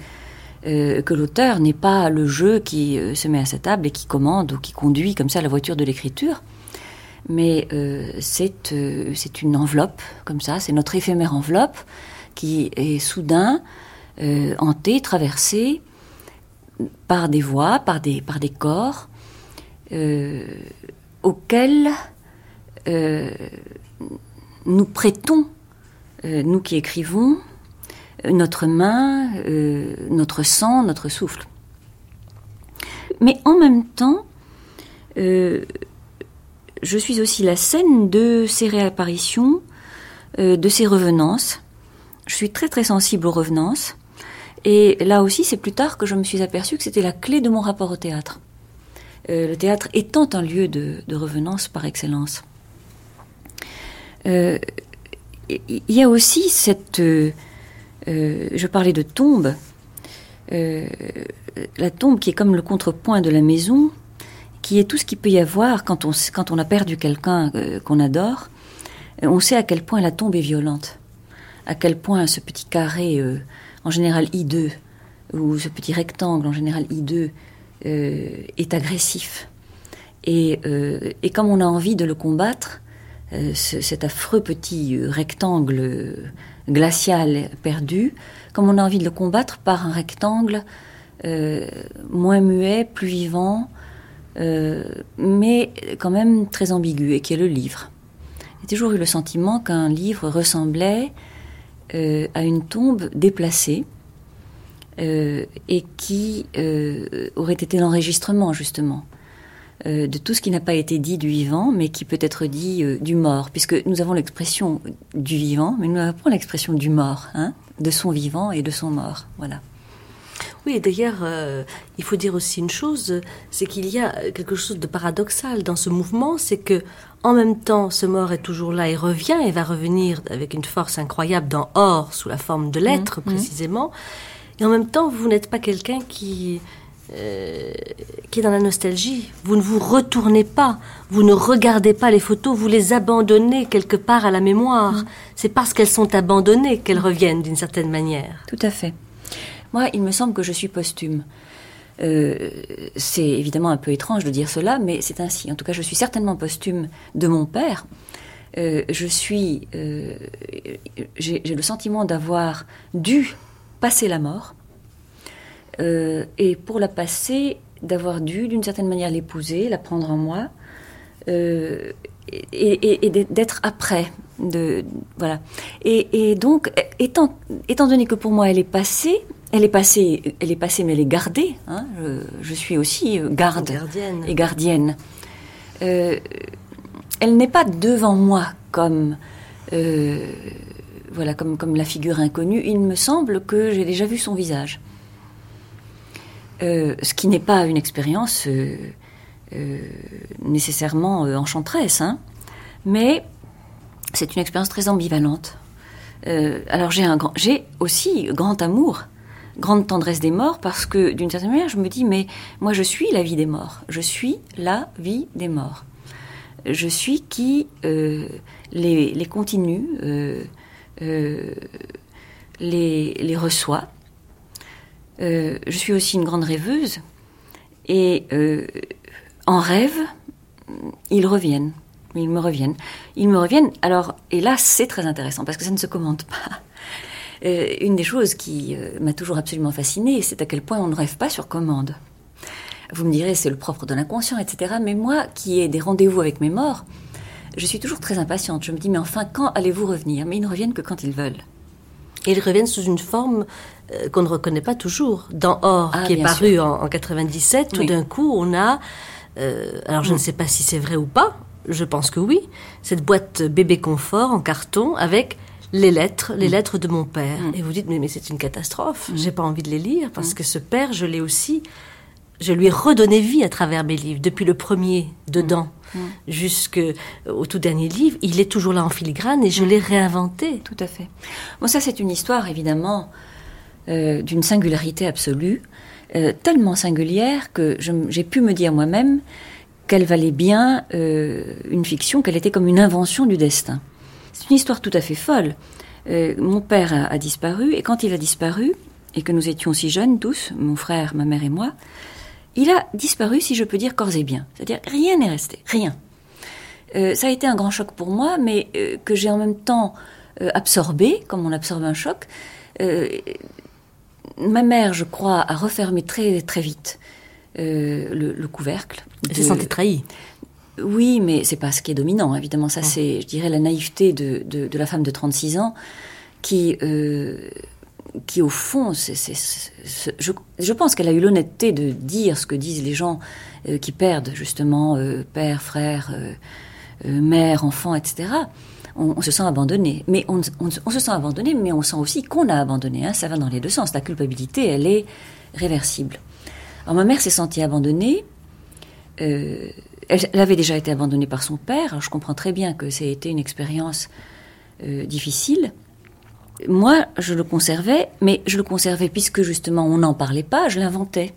euh, que l'auteur n'est pas le jeu qui euh, se met à sa table et qui commande ou qui conduit comme ça la voiture de l'écriture, mais euh, c'est une enveloppe comme ça, c'est notre éphémère enveloppe qui est soudain hantée, traversée par des voix, par des, par des corps auxquels nous prêtons, nous qui écrivons, notre main, euh, notre sang, notre souffle. Mais en même temps, euh, je suis aussi la scène de ces réapparitions, euh, de ces revenances. Je suis très très sensible aux revenances. Et là aussi, c'est plus tard que je me suis aperçue que c'était la clé de mon rapport au théâtre. le théâtre étant un lieu de, de revenance par excellence. Il y a aussi cette euh, je parlais de tombe. Euh, la tombe qui est comme le contrepoint de la maison, qui est tout ce qu'il peut y avoir quand on, quand on a perdu quelqu'un euh, qu'on adore. On sait à quel point la tombe est violente, à quel point ce petit carré, en général I2, ou ce petit rectangle, en général I2, est agressif. Et, et, comme on a envie de le combattre, cet affreux petit rectangle glacial perdu, comme on a envie de le combattre par un rectangle euh, moins muet, plus vivant, euh, mais quand même très ambigu, et qui est le livre. J'ai toujours eu le sentiment qu'un livre ressemblait euh, à une tombe déplacée, et qui aurait été l'enregistrement justement euh, de tout ce qui n'a pas été dit du vivant, mais qui peut être dit euh, du mort, puisque nous avons l'expression du vivant, mais nous n'avons pas l'expression du mort, hein, de son vivant et de son mort. Voilà. Oui, et d'ailleurs, euh, il faut dire aussi une chose, c'est qu'il y a quelque chose de paradoxal dans ce mouvement, c'est que en même temps, ce mort est toujours là et revient et va revenir avec une force incroyable dans Or, sous la forme de lettres mmh, mmh. précisément, et en même temps, vous n'êtes pas quelqu'un qui euh, qui est dans la nostalgie. Vous ne vous retournez pas, vous ne regardez pas les photos, vous les abandonnez quelque part à la mémoire. Mm. C'est parce qu'elles sont abandonnées qu'elles reviennent d'une certaine manière. Tout à fait. Moi, il me semble que je suis posthume. Euh, c'est évidemment un peu étrange de dire cela, mais c'est ainsi. En tout cas, je suis certainement posthume de mon père. Euh, je suis, j'ai le sentiment d'avoir dû passer la mort, et pour la passer, d'avoir dû, d'une certaine manière, l'épouser, la prendre en moi, et, d'être après. De, voilà. Et, donc, étant, étant donné que pour moi elle est passée, elle est passée, elle est passée, mais elle est gardée. Hein. Je, suis aussi euh, garde gardienne. et gardienne. Euh, elle n'est pas devant moi comme, euh, voilà, comme, comme la figure inconnue. Il me semble que j'ai déjà vu son visage. Ce qui n'est pas une expérience nécessairement enchanteresse, hein. mais c'est une expérience très ambivalente. alors j'ai un grand, aussi grand amour grande tendresse des morts parce que d'une certaine manière, je me dis, mais moi je suis la vie des morts, je suis la vie des morts. Je suis qui euh, les, continue, euh, euh, les, reçoit. Je suis aussi une grande rêveuse et en rêve, ils reviennent. Ils me reviennent. Ils me reviennent. Alors, et là, c'est très intéressant parce que ça ne se commande pas. Euh, une des choses qui euh, m'a toujours absolument fascinée, c'est à quel point on ne rêve pas sur commande. Vous me direz, c'est le propre de l'inconscient, etc. Mais moi, qui ai des rendez-vous avec mes morts, je suis toujours très impatiente. Je me dis, mais enfin, quand allez-vous revenir? Mais ils ne reviennent que quand ils veulent. Et ils reviennent sous une forme euh, qu'on ne reconnaît pas toujours. Dans Or, ah, qui est paru en, 97, tout d'un coup, on a, alors je ne mm. sais pas si c'est vrai ou pas, je pense que oui, cette boîte bébé confort en carton avec les lettres, les mm. lettres de mon père. Mm. Et vous dites, mais, mais c'est une catastrophe, j'ai pas envie de les lire, parce que ce père, je l'ai aussi, je lui ai redonné vie à travers mes livres, depuis le premier, dedans, jusqu'au tout dernier livre, il est toujours là en filigrane et je l'ai réinventé. Tout à fait. Bon, ça c'est une histoire, évidemment, euh, d'une singularité absolue, euh, tellement singulière que j'ai pu me dire moi-même qu'elle valait bien euh, une fiction, qu'elle était comme une invention du destin. C'est une histoire tout à fait folle. Mon père a, disparu, et quand il a disparu, et que nous étions si jeunes tous, mon frère, ma mère et moi, il a disparu, si je peux dire, corps et bien. C'est-à-dire, rien n'est resté, rien. Ça a été un grand choc pour moi, mais que j'ai en même temps absorbé, comme on absorbe un choc. Ma mère, je crois, a refermé très très vite le, couvercle. Elle s'est sentie trahie. Oui, mais c'est pas ce qui est dominant, évidemment. Ça, c'est, je dirais, la naïveté de, de, la femme de 36 ans qui, euh, qui au fond, c'est, je, je, pense qu'elle a eu l'honnêteté de dire ce que disent les gens euh, qui perdent, justement, euh, père, frère, mère, enfant, etc. On, se sent abandonné. Mais on, se sent abandonné, mais on sent aussi qu'on a abandonné. Hein. Ça va dans les deux sens. La culpabilité, elle est réversible. Alors ma mère s'est sentie abandonnée. Euh, elle, avait déjà été abandonnée par son père. je comprends très bien que ça a été une expérience euh, difficile. Moi, je le conservais, mais je le conservais puisque justement on n'en parlait pas, je l'inventais.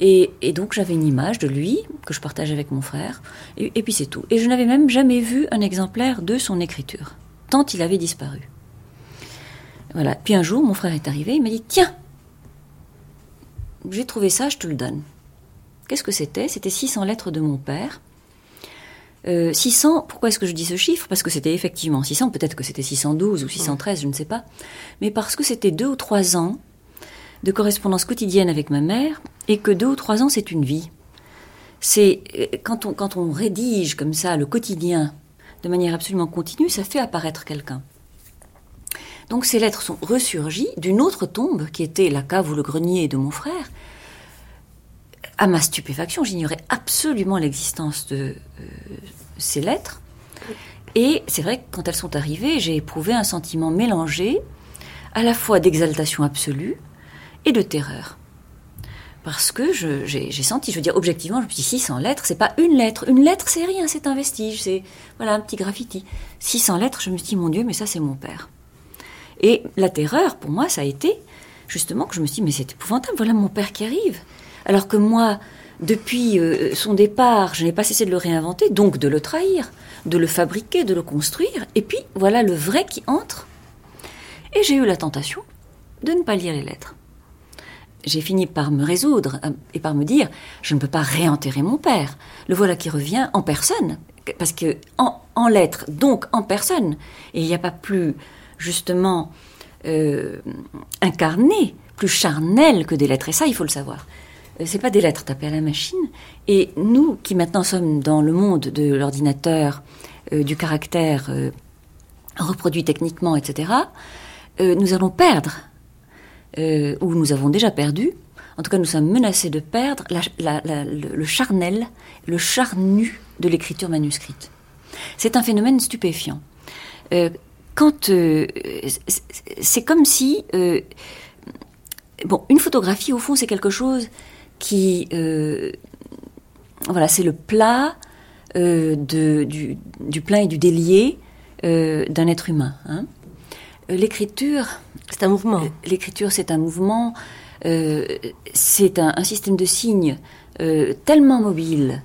Et, donc j'avais une image de lui que je partageais avec mon frère, et, puis c'est tout. Et je n'avais même jamais vu un exemplaire de son écriture, tant il avait disparu. Voilà. Puis un jour, mon frère est arrivé, il m'a dit Tiens, j'ai trouvé ça, je te le donne. Qu'est-ce que c'était? C'était 600 lettres de mon père. 600, euh, pourquoi est-ce que je dis ce chiffre? Parce que c'était effectivement 600, peut-être que c'était 612 ou 613, je ne sais pas. Mais parce que c'était deux ou trois ans de correspondance quotidienne avec ma mère, et que deux ou trois ans, c'est une vie. C'est euh, quand on, quand on rédige comme ça le quotidien de manière absolument continue, ça fait apparaître quelqu'un. Donc ces lettres sont ressurgies d'une autre tombe qui était la cave ou le grenier de mon frère, à ma stupéfaction, j'ignorais absolument l'existence de euh, ces lettres. Et c'est vrai que quand elles sont arrivées, j'ai éprouvé un sentiment mélangé, à la fois d'exaltation absolue et de terreur. Parce que j'ai senti, je veux dire, objectivement, je me suis dit 600 lettres, c'est pas une lettre. Une lettre, c'est rien, c'est un vestige, c'est voilà un petit graffiti. 600 lettres, je me suis dit, mon Dieu, mais ça, c'est mon père. Et la terreur, pour moi, ça a été justement que je me suis dit, mais c'est épouvantable, voilà mon père qui arrive. Alors que moi, depuis euh, son départ, je n'ai pas cessé de le réinventer, donc de le trahir, de le fabriquer, de le construire. Et puis voilà le vrai qui entre. Et j'ai eu la tentation de ne pas lire les lettres. J'ai fini par me résoudre euh, et par me dire, je ne peux pas réenterrer mon père. Le voilà qui revient en personne, parce que en, lettres, donc en personne. Il n'y a pas plus justement euh, incarné, plus charnel que des lettres. Et ça, il faut le savoir. Euh, c'est pas des lettres tapées à la machine. Et nous, qui maintenant sommes dans le monde de l'ordinateur, du caractère reproduit techniquement, etc., nous allons perdre euh, où nous avons déjà perdu, en tout cas nous sommes menacés de perdre le, charnel, le charnu de l'écriture manuscrite. C'est un phénomène stupéfiant. Euh, quand euh, c'est comme si bon une photographie au fond c'est quelque chose qui voilà c'est le plat du, plein et du délié d'un être humain. Hein. L'écriture c'est un mouvement. Euh, l'écriture, c'est un mouvement. Euh, c'est un, système de signes euh, tellement mobile,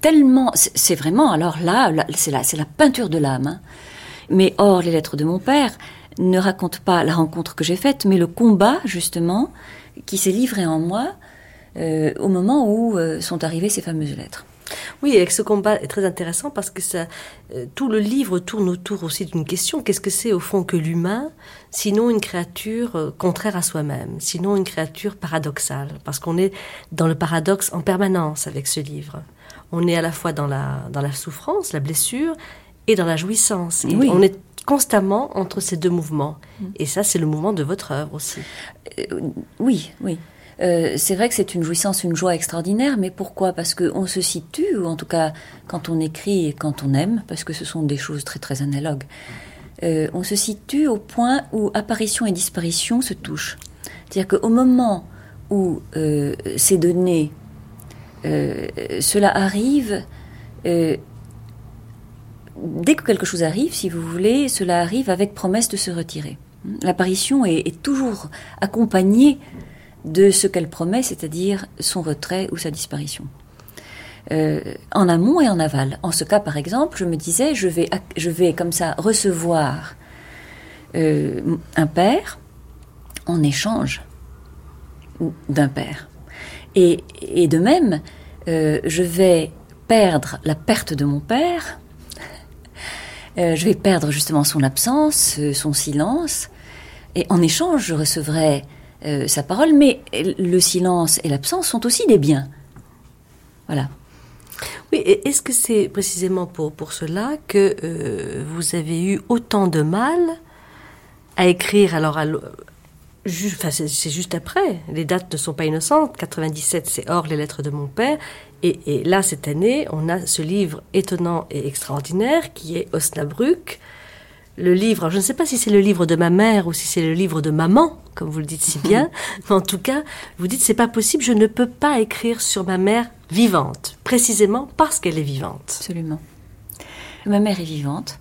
tellement. C'est vraiment. Alors là, c'est la, la, peinture de l'âme. Hein. Mais or, les lettres de mon père ne racontent pas la rencontre que j'ai faite, mais le combat justement qui s'est livré en moi au moment où sont arrivées ces fameuses lettres. Oui, avec ce combat est très intéressant parce que ça, euh, tout le livre tourne autour aussi d'une question. Qu'est-ce que c'est au fond que l'humain, sinon une créature euh, contraire à soi-même, sinon une créature paradoxale? Parce qu'on est dans le paradoxe en permanence avec ce livre. On est à la fois dans la, dans la souffrance, la blessure, et dans la jouissance. On est constamment entre ces deux mouvements. Mm. Et ça, c'est le mouvement de votre œuvre aussi. Euh, oui, oui. Euh, c'est vrai que c'est une jouissance, une joie extraordinaire, mais pourquoi? Parce qu'on se situe, ou en tout cas quand on écrit et quand on aime, parce que ce sont des choses très très analogues, euh, on se situe au point où apparition et disparition se touchent. C'est-à-dire qu'au moment où euh, ces données, cela arrive, dès que quelque chose arrive, si vous voulez, cela arrive avec promesse de se retirer. L'apparition est, toujours accompagnée de ce qu'elle promet, c'est-à-dire son retrait ou sa disparition. Euh, en amont et en aval. En ce cas, par exemple, je me disais, je vais, je vais comme ça recevoir euh, un père en échange d'un père. Et, de même, euh, je vais perdre la perte de mon père, je vais perdre justement son absence, son silence, et en échange, je recevrai euh, sa parole, mais le silence et l'absence sont aussi des biens. Voilà. Oui, est-ce que c'est précisément pour, pour cela que euh, vous avez eu autant de mal à écrire alors c'est juste après, les dates ne sont pas innocentes, 97 c'est hors les lettres de mon père, et, et, là cette année on a ce livre étonnant et extraordinaire qui est Osnabrück, le livre, je ne sais pas si c'est le livre de ma mère ou si c'est le livre de maman, comme vous le dites si bien, [laughs] mais en tout cas, vous dites c'est pas possible, je ne peux pas écrire sur ma mère vivante, précisément parce qu'elle est vivante. Absolument. Ma mère est vivante.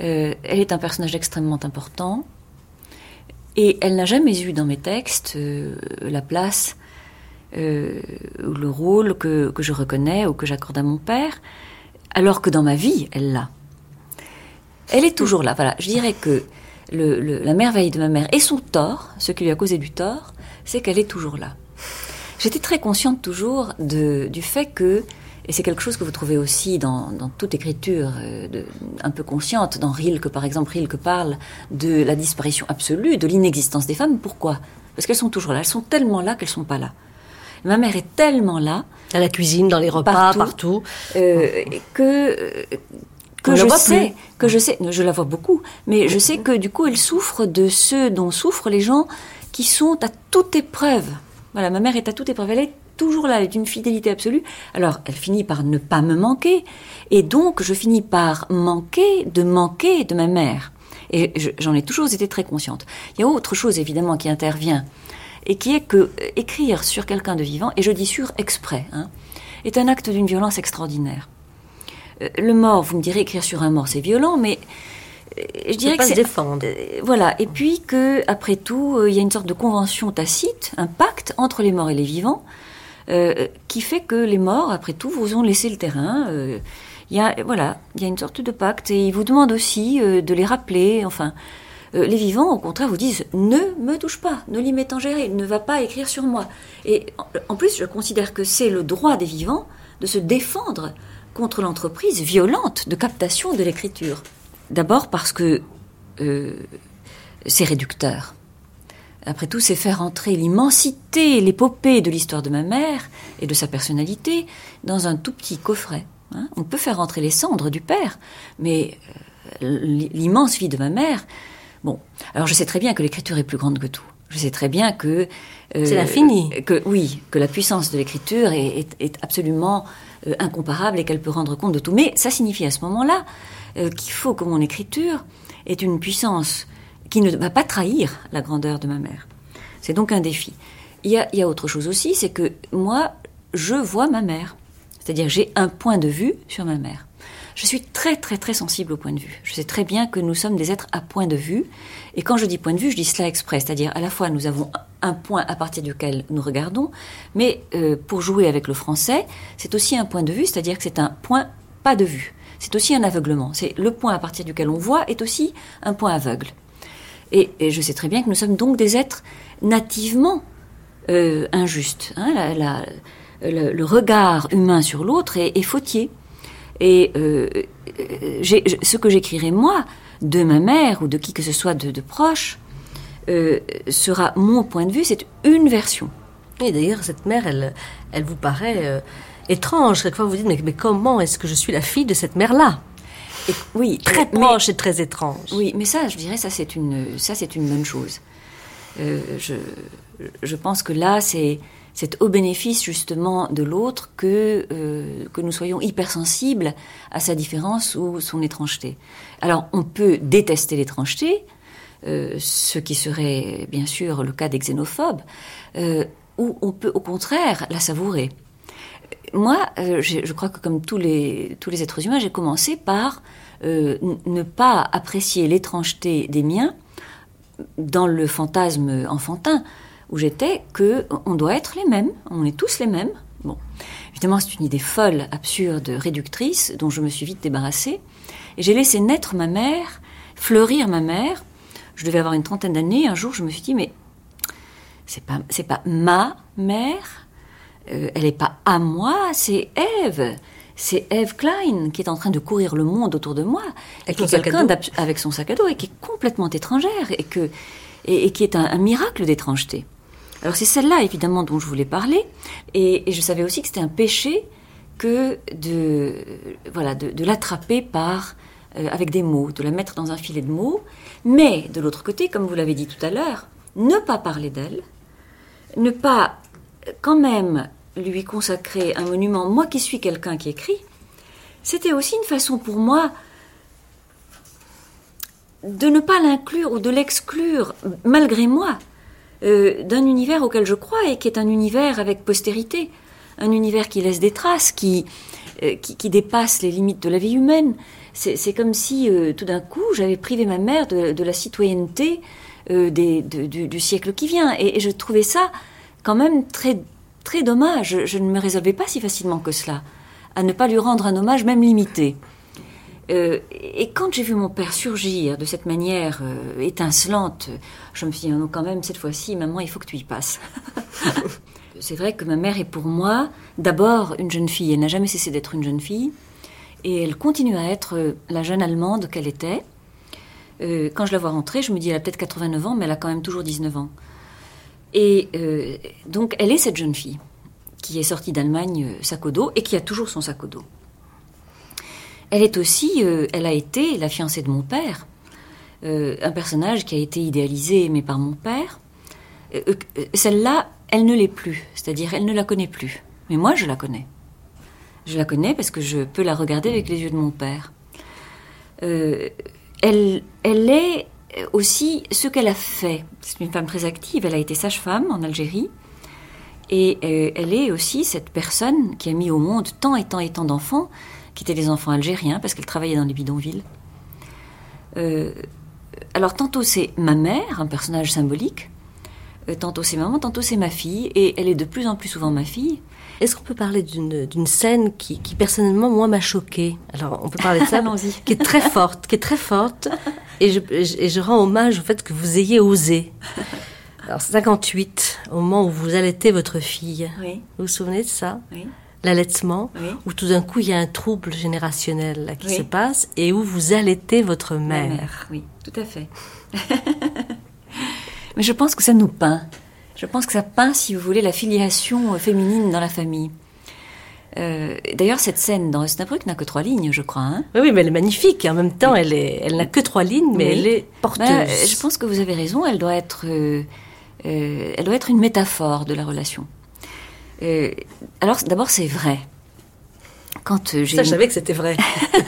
Euh, elle est un personnage extrêmement important. Et elle n'a jamais eu dans mes textes euh, la place euh, ou le rôle que, que je reconnais ou que j'accorde à mon père, alors que dans ma vie, elle l'a. Elle est toujours là. Voilà, je dirais que la merveille de ma mère et son tort, ce qui lui a causé du tort, c'est qu'elle est toujours là. J'étais très consciente toujours du fait que, et c'est quelque chose que vous trouvez aussi dans, toute écriture euh, un peu consciente, dans Rilke par exemple, Rilke parle de la disparition absolue, de l'inexistence des femmes. Pourquoi? Parce qu'elles sont toujours là, elles sont tellement là qu'elles sont pas là. Ma mère est tellement là. À la cuisine, dans les repas, partout. Euh, que, que je sais, que je sais, je la vois beaucoup, mais je sais que du coup elle souffre de ce dont souffrent les gens qui sont à toute épreuve. Voilà, ma mère est à toute épreuve, elle est toujours là, elle est d'une fidélité absolue. Alors elle finit par ne pas me manquer, et donc je finis par manquer de manquer de ma mère. Et j'en ai toujours été très consciente. Il y a autre chose évidemment qui intervient, et qui est que euh, écrire sur quelqu'un de vivant, et je dis sur exprès, hein, est un acte d'une violence extraordinaire. Euh, le mort, vous me direz, écrire sur un mort, c'est violent, mais je dirais que c'est défendre. voilà. Et puis que après tout, il y a une sorte de convention tacite, un pacte entre les morts et les vivants, qui fait que les morts, après tout, vous ont laissé le terrain. il y a voilà, il y a une sorte de pacte et ils vous demandent aussi de les rappeler. Enfin, euh, les vivants, au contraire, vous disent ne me touche pas, ne l'y métangérer, ne va pas écrire sur moi. Et en plus, je considère que c'est le droit des vivants de se défendre contre l'entreprise violente de captation de l'écriture. D'abord parce que euh, c'est réducteur. Après tout, c'est faire entrer l'immensité, l'épopée de l'histoire de ma mère et de sa personnalité dans un tout petit coffret. Hein. On peut faire entrer les cendres du père, mais euh, l'immense vie de ma mère, Bon, alors je sais très bien que l'écriture est plus grande que tout. Je sais très bien que euh, c'est l'infini. Que oui, que la puissance de l'écriture est, absolument euh, incomparable et qu'elle peut rendre compte de tout. Mais ça signifie à ce moment-là euh, qu'il faut que mon écriture ait une puissance qui ne va pas trahir la grandeur de ma mère. C'est donc un défi. Y a, il y a autre chose aussi, c'est que moi, je vois ma mère. C'est-à-dire j'ai un point de vue sur ma mère. Je suis très très très sensible au point de vue. Je sais très bien que nous sommes des êtres à point de vue. Et quand je dis point de vue, je dis cela exprès. C'est-à-dire à la fois nous avons un point à partir duquel nous regardons, mais euh, pour jouer avec le français, c'est aussi un point de vue, c'est-à-dire que c'est un point pas de vue. C'est aussi un aveuglement. C'est le point à partir duquel on voit est aussi un point aveugle. Et, je sais très bien que nous sommes donc des êtres nativement euh, injustes. Hein. le, regard humain sur l'autre est, est fautier. Et euh, ce que j'écrirai moi de ma mère ou de qui que ce soit de, proche euh, sera mon point de vue. C'est une version. Et d'ailleurs, cette mère, elle, elle vous paraît euh, étrange. Quelquefois, vous dites mais, mais comment est-ce que je suis la fille de cette mère-là? Oui, très proche et très étrange. Oui, mais ça, je dirais, ça c'est une, ça c'est une bonne chose. je, je pense que là, c'est c'est au bénéfice justement de l'autre que, euh, que nous soyons hypersensibles à sa différence ou son étrangeté. Alors on peut détester l'étrangeté, euh, ce qui serait bien sûr le cas des xénophobes, euh, ou on peut au contraire la savourer. Moi, je crois que comme tous les, tous les êtres humains, j'ai commencé par ne pas apprécier l'étrangeté des miens dans le fantasme enfantin où j'étais que on doit être les mêmes, on est tous les mêmes. Bon, évidemment, c'est une idée folle, absurde, réductrice, dont je me suis vite débarrassée. Et j'ai laissé naître ma mère, fleurir ma mère. Je devais avoir une trentaine d'années. Un jour, je me suis dit, mais c'est pas, c'est pas ma mère. Euh, elle n'est pas à moi, c'est Eve. C'est Eve Klein qui est en train de courir le monde autour de moi. Avec, son sac, à dos. avec son sac à dos et qui est complètement étrangère et, que, et, qui est un miracle d'étrangeté. Alors c'est celle-là évidemment dont je voulais parler, et, je savais aussi que c'était un péché que de voilà de, l'attraper par euh, avec des mots, de la mettre dans un filet de mots, mais de l'autre côté, comme vous l'avez dit tout à l'heure, ne pas parler d'elle, ne pas quand même lui consacrer un monument. Moi qui suis quelqu'un qui écrit, c'était aussi une façon pour moi de ne pas l'inclure ou de l'exclure malgré moi euh, d'un univers auquel je crois et qui est un univers avec postérité, un univers qui laisse des traces, qui, euh, qui, dépasse les limites de la vie humaine. C'est comme si euh, tout d'un coup j'avais privé ma mère de, la citoyenneté du, siècle qui vient. Et, je trouvais ça quand même très, très dommage. Je ne me résolvais pas si facilement que cela à ne pas lui rendre un hommage même limité. Euh, et quand j'ai vu mon père surgir de cette manière euh, étincelante, je me suis dit, non, quand même, cette fois-ci, maman, il faut que tu y passes. [laughs] c'est vrai que ma mère est pour moi d'abord une jeune fille. Elle n'a jamais cessé d'être une jeune fille. Et elle continue à être euh, la jeune Allemande qu'elle était. quand je la vois rentrer, je me dis, elle a peut-être 89 ans, mais elle a quand même toujours 19 ans. Et donc, elle est cette jeune fille qui est sortie d'Allemagne sac au dos et qui a toujours son sac au dos. Elle est aussi, euh, elle a été la fiancée de mon père, euh, un personnage qui a été idéalisé aimé par mon père. Euh, celle-là, elle ne l'est plus, c'est-à-dire elle ne la connaît plus. Mais moi, je la connais. Je la connais parce que je peux la regarder avec les yeux de mon père. elle, elle est aussi ce qu'elle a fait. C'est une femme très active. Elle a été sage-femme en Algérie. Et elle est aussi cette personne qui a mis au monde tant et tant et tant d'enfants qui étaient des enfants algériens parce qu'elle travaillait dans les bidonvilles. Euh, alors tantôt c'est ma mère, un personnage symbolique, euh, tantôt c'est maman, tantôt c'est ma fille, et elle est de plus en plus souvent ma fille. Est-ce qu'on peut parler d'une scène qui, qui, personnellement moi m'a choquée? Alors on peut parler de ça, [laughs] qui est très forte, qui est très forte, et je, et je rends hommage au fait que vous ayez osé. Alors 58, au moment où vous allaitez votre fille, oui. vous vous souvenez de ça? Oui. L'allaitement, Oui. où tout d'un coup il y a un trouble générationnel là, qui Oui. se passe, et où vous allaitez votre mère. mère, oui, tout à fait. [laughs] Mais je pense que ça nous peint. Je pense que ça peint, si vous voulez, la filiation euh, féminine dans la famille. Euh, D'ailleurs, cette scène dans Osnabrück n'a que trois lignes, je crois. Hein Oui, oui, mais elle est magnifique. Et en même temps, elle est, elle n'a que trois lignes, mais Oui. elle est porteuse. Ben, euh, je pense que vous avez raison. Elle doit être, euh, euh, elle doit être une métaphore de la relation. Euh, alors, d'abord, c'est vrai. Quand euh, j'ai Ça, je savais que c'était vrai.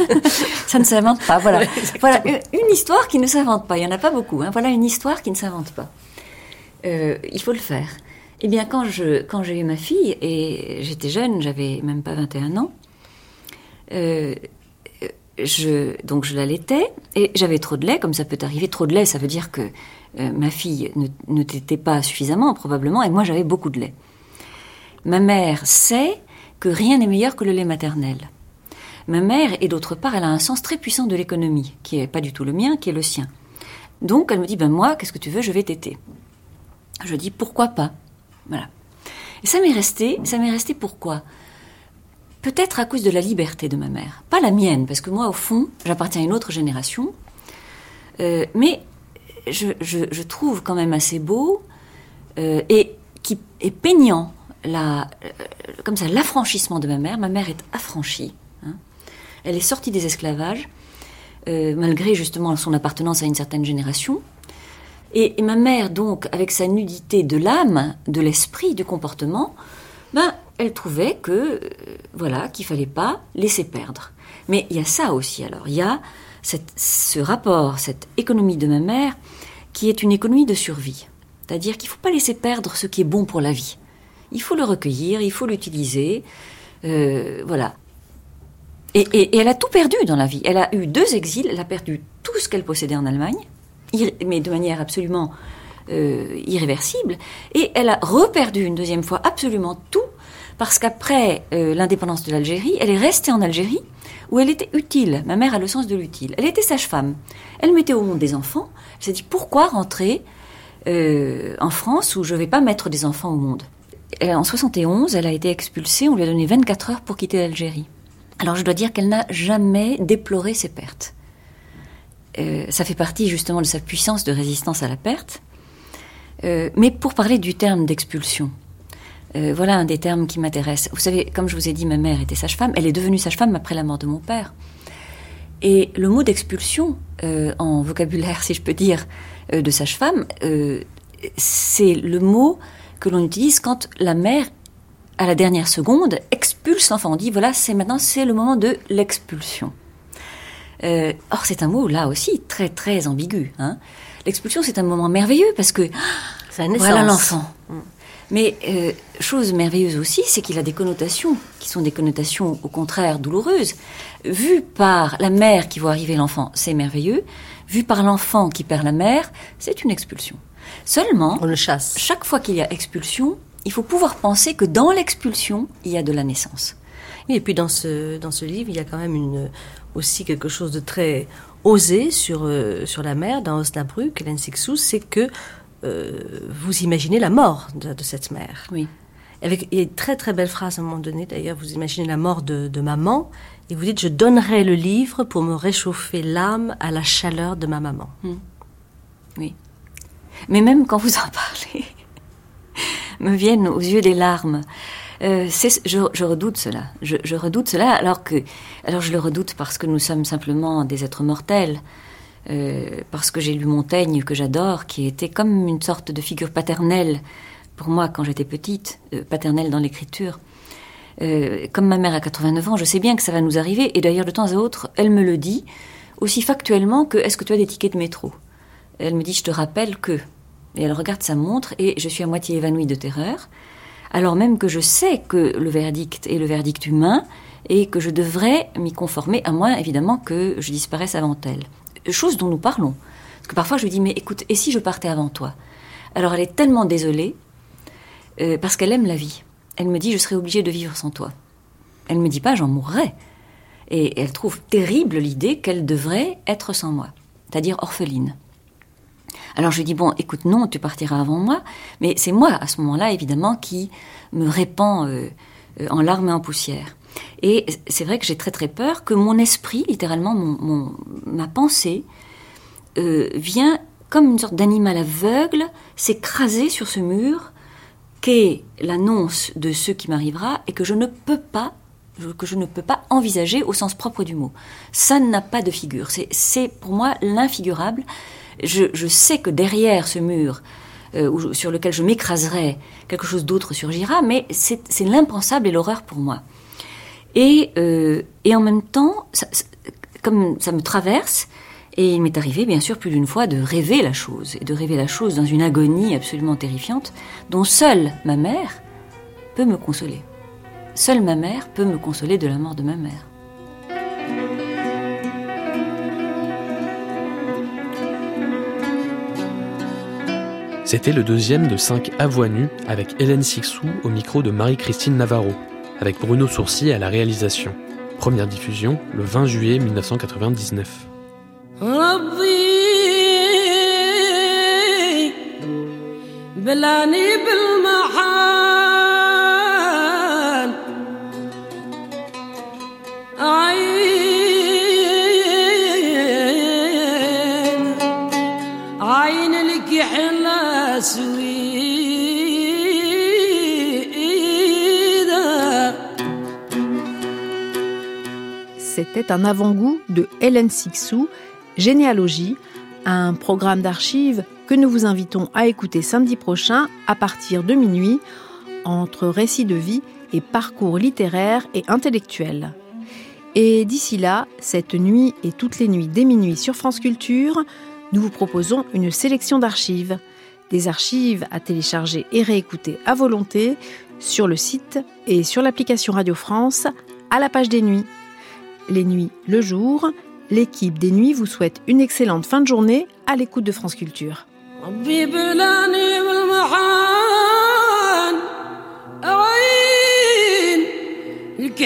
[laughs] Ça ne s'invente pas, voilà. Ouais, voilà une, histoire qui ne s'invente pas. Il n'y en a pas beaucoup. Hein. Voilà une histoire qui ne s'invente pas. Euh, il faut le faire. Eh bien, quand je quand j'ai eu ma fille et j'étais jeune, j'avais même pas 21 ans. je donc je l'allaitais et j'avais trop de lait, comme ça peut arriver. Trop de lait, ça veut dire que ma fille ne, ne t'était pas suffisamment probablement, et moi j'avais beaucoup de lait. Ma mère sait que rien n'est meilleur que le lait maternel. Ma mère, et d'autre part, elle a un sens très puissant de l'économie, qui est pas du tout le mien, qui est le sien. Donc, elle me dit, ben moi, qu'est-ce que tu veux, je vais t'aider. Je dis, pourquoi pas? Voilà. Et ça m'est resté, ça m'est resté pourquoi? Peut-être à cause de la liberté de ma mère. Pas la mienne, parce que moi, au fond, j'appartiens à une autre génération. Euh, mais je trouve quand même assez beau euh, et qui est peignant la, euh, comme ça l'affranchissement de ma mère. Ma mère est affranchie. hein. Elle est sortie des esclavages, euh, malgré justement son appartenance à une certaine génération. Et, ma mère, donc, avec sa nudité de l'âme, de l'esprit, du comportement, ben, elle trouvait que, euh, voilà, qu'il fallait pas laisser perdre. Mais il y a ça aussi, alors. Il y a ce rapport, cette économie de ma mère, qui est une économie de survie. C'est-à-dire qu'il ne faut pas laisser perdre ce qui est bon pour la vie. Il faut le recueillir, il faut l'utiliser. euh, voilà. Et, elle a tout perdu dans la vie. Elle a eu deux exils, elle a perdu tout ce qu'elle possédait en Allemagne, mais de manière absolument euh, irréversible. Et elle a reperdu une deuxième fois absolument tout, parce qu'après euh, l'indépendance de l'Algérie, elle est restée en Algérie, où elle était utile. Ma mère a le sens de l'utile. Elle était sage-femme. Elle mettait au monde des enfants. Elle s'est dit, pourquoi rentrer en France où je ne vais pas mettre des enfants au monde? En 71, elle a été expulsée. On lui a donné 24 heures pour quitter l'Algérie. Alors je dois dire qu'elle n'a jamais déploré ses pertes. Euh, ça fait partie justement de sa puissance de résistance à la perte. Euh, mais pour parler du terme d'expulsion, euh, voilà un des termes qui m'intéresse. Vous savez, comme je vous ai dit, ma mère était sage-femme. Elle est devenue sage-femme après la mort de mon père. Et le mot d'expulsion, euh, en vocabulaire, si je peux dire, euh, de sage-femme, euh, c'est le mot que l'on utilise quand la mère, à la dernière seconde, expulse l'enfant. On dit, voilà, c'est maintenant, c'est le moment de l'expulsion. Euh, or, c'est un mot, là aussi, très, très ambigu. Hein. L'expulsion, c'est un moment merveilleux parce que voilà l'enfant. Mais euh, chose merveilleuse aussi, c'est qu'il a des connotations qui sont des connotations au contraire douloureuses. Vu par la mère qui voit arriver l'enfant, c'est merveilleux. Vu par l'enfant qui perd la mère, c'est une expulsion. Seulement, On le chasse. chaque fois qu'il y a expulsion, il faut pouvoir penser que dans l'expulsion, il y a de la naissance. Et puis dans ce, dans ce livre, il y a quand même une, aussi quelque chose de très osé sur, euh, sur la mère, dans Osnabrück, Sixou, c'est que euh, vous imaginez la mort de, de cette mère. Oui. Avec, il y a une très très belle phrase à un moment donné, d'ailleurs, vous imaginez la mort de, de maman, et vous dites, je donnerai le livre pour me réchauffer l'âme à la chaleur de ma maman. Oui. Mais même quand vous en parlez, [laughs] me viennent aux yeux des larmes. Euh, je, redoute cela. Je, redoute cela alors que, alors je le redoute parce que nous sommes simplement des êtres mortels. Euh, parce que j'ai lu Montaigne que j'adore, qui était comme une sorte de figure paternelle pour moi quand j'étais petite, euh, paternelle dans l'écriture. Comme ma mère a 89 ans, je sais bien que ça va nous arriver, et d'ailleurs de temps à autre, elle me le dit, aussi factuellement que est-ce que tu as des tickets de métro? Elle me dit je te rappelle que. Et elle regarde sa montre et je suis à moitié évanouie de terreur, alors même que je sais que le verdict est le verdict humain et que je devrais m'y conformer, à moins évidemment que je disparaisse avant elle. chose dont nous parlons. Parce que parfois je lui dis, mais écoute, et si je partais avant toi? Alors elle est tellement désolée, euh, parce qu'elle aime la vie. Elle me dit, je serais obligée de vivre sans toi. Elle ne me dit pas, j'en mourrais. Et elle trouve terrible l'idée qu'elle devrait être sans moi, c'est-à-dire orpheline. Alors je lui dis, bon, écoute, non, tu partiras avant moi, mais c'est moi, à ce moment-là, évidemment, qui me répand euh, euh, en larmes et en poussière. Et c'est vrai que j'ai très très peur que mon esprit, littéralement, mon, ma pensée, euh, vient comme une sorte d'animal aveugle s'écraser sur ce mur qu'est l'annonce de ce qui m'arrivera et que je ne peux pas que je ne peux pas envisager au sens propre du mot. Ça n'a pas de figure. C'est pour moi l'infigurable. Je, sais que derrière ce mur, euh, sur lequel je m'écraserai, quelque chose d'autre surgira, mais c'est l'impensable et l'horreur pour moi. Et, euh, et en même temps, comme ça me traverse, et il m'est arrivé, bien sûr, plus d'une fois de rêver la chose, et de rêver la chose dans une agonie absolument terrifiante, dont seule ma mère peut me consoler. Seule ma mère peut me consoler de la mort de ma mère. C'était le deuxième de cinq à voix avec Hélène Sixou au micro de Marie-Christine Navarro, avec Bruno Sourcy à la réalisation. Première diffusion le 20 juillet 1999. C'était un avant-goût de Hélène Sixou, Généalogie, un programme d'archives que nous vous invitons à écouter samedi prochain à partir de minuit, entre récits de vie et parcours littéraires et intellectuels. Et d'ici là, cette nuit et toutes les nuits dès minuit sur France Culture, nous vous proposons une sélection d'archives. Des archives à télécharger et réécouter à volonté sur le site et sur l'application Radio France à la page des nuits Les nuits le jour, l'équipe des nuits vous souhaite une excellente fin de journée à l'écoute de France Culture. فيك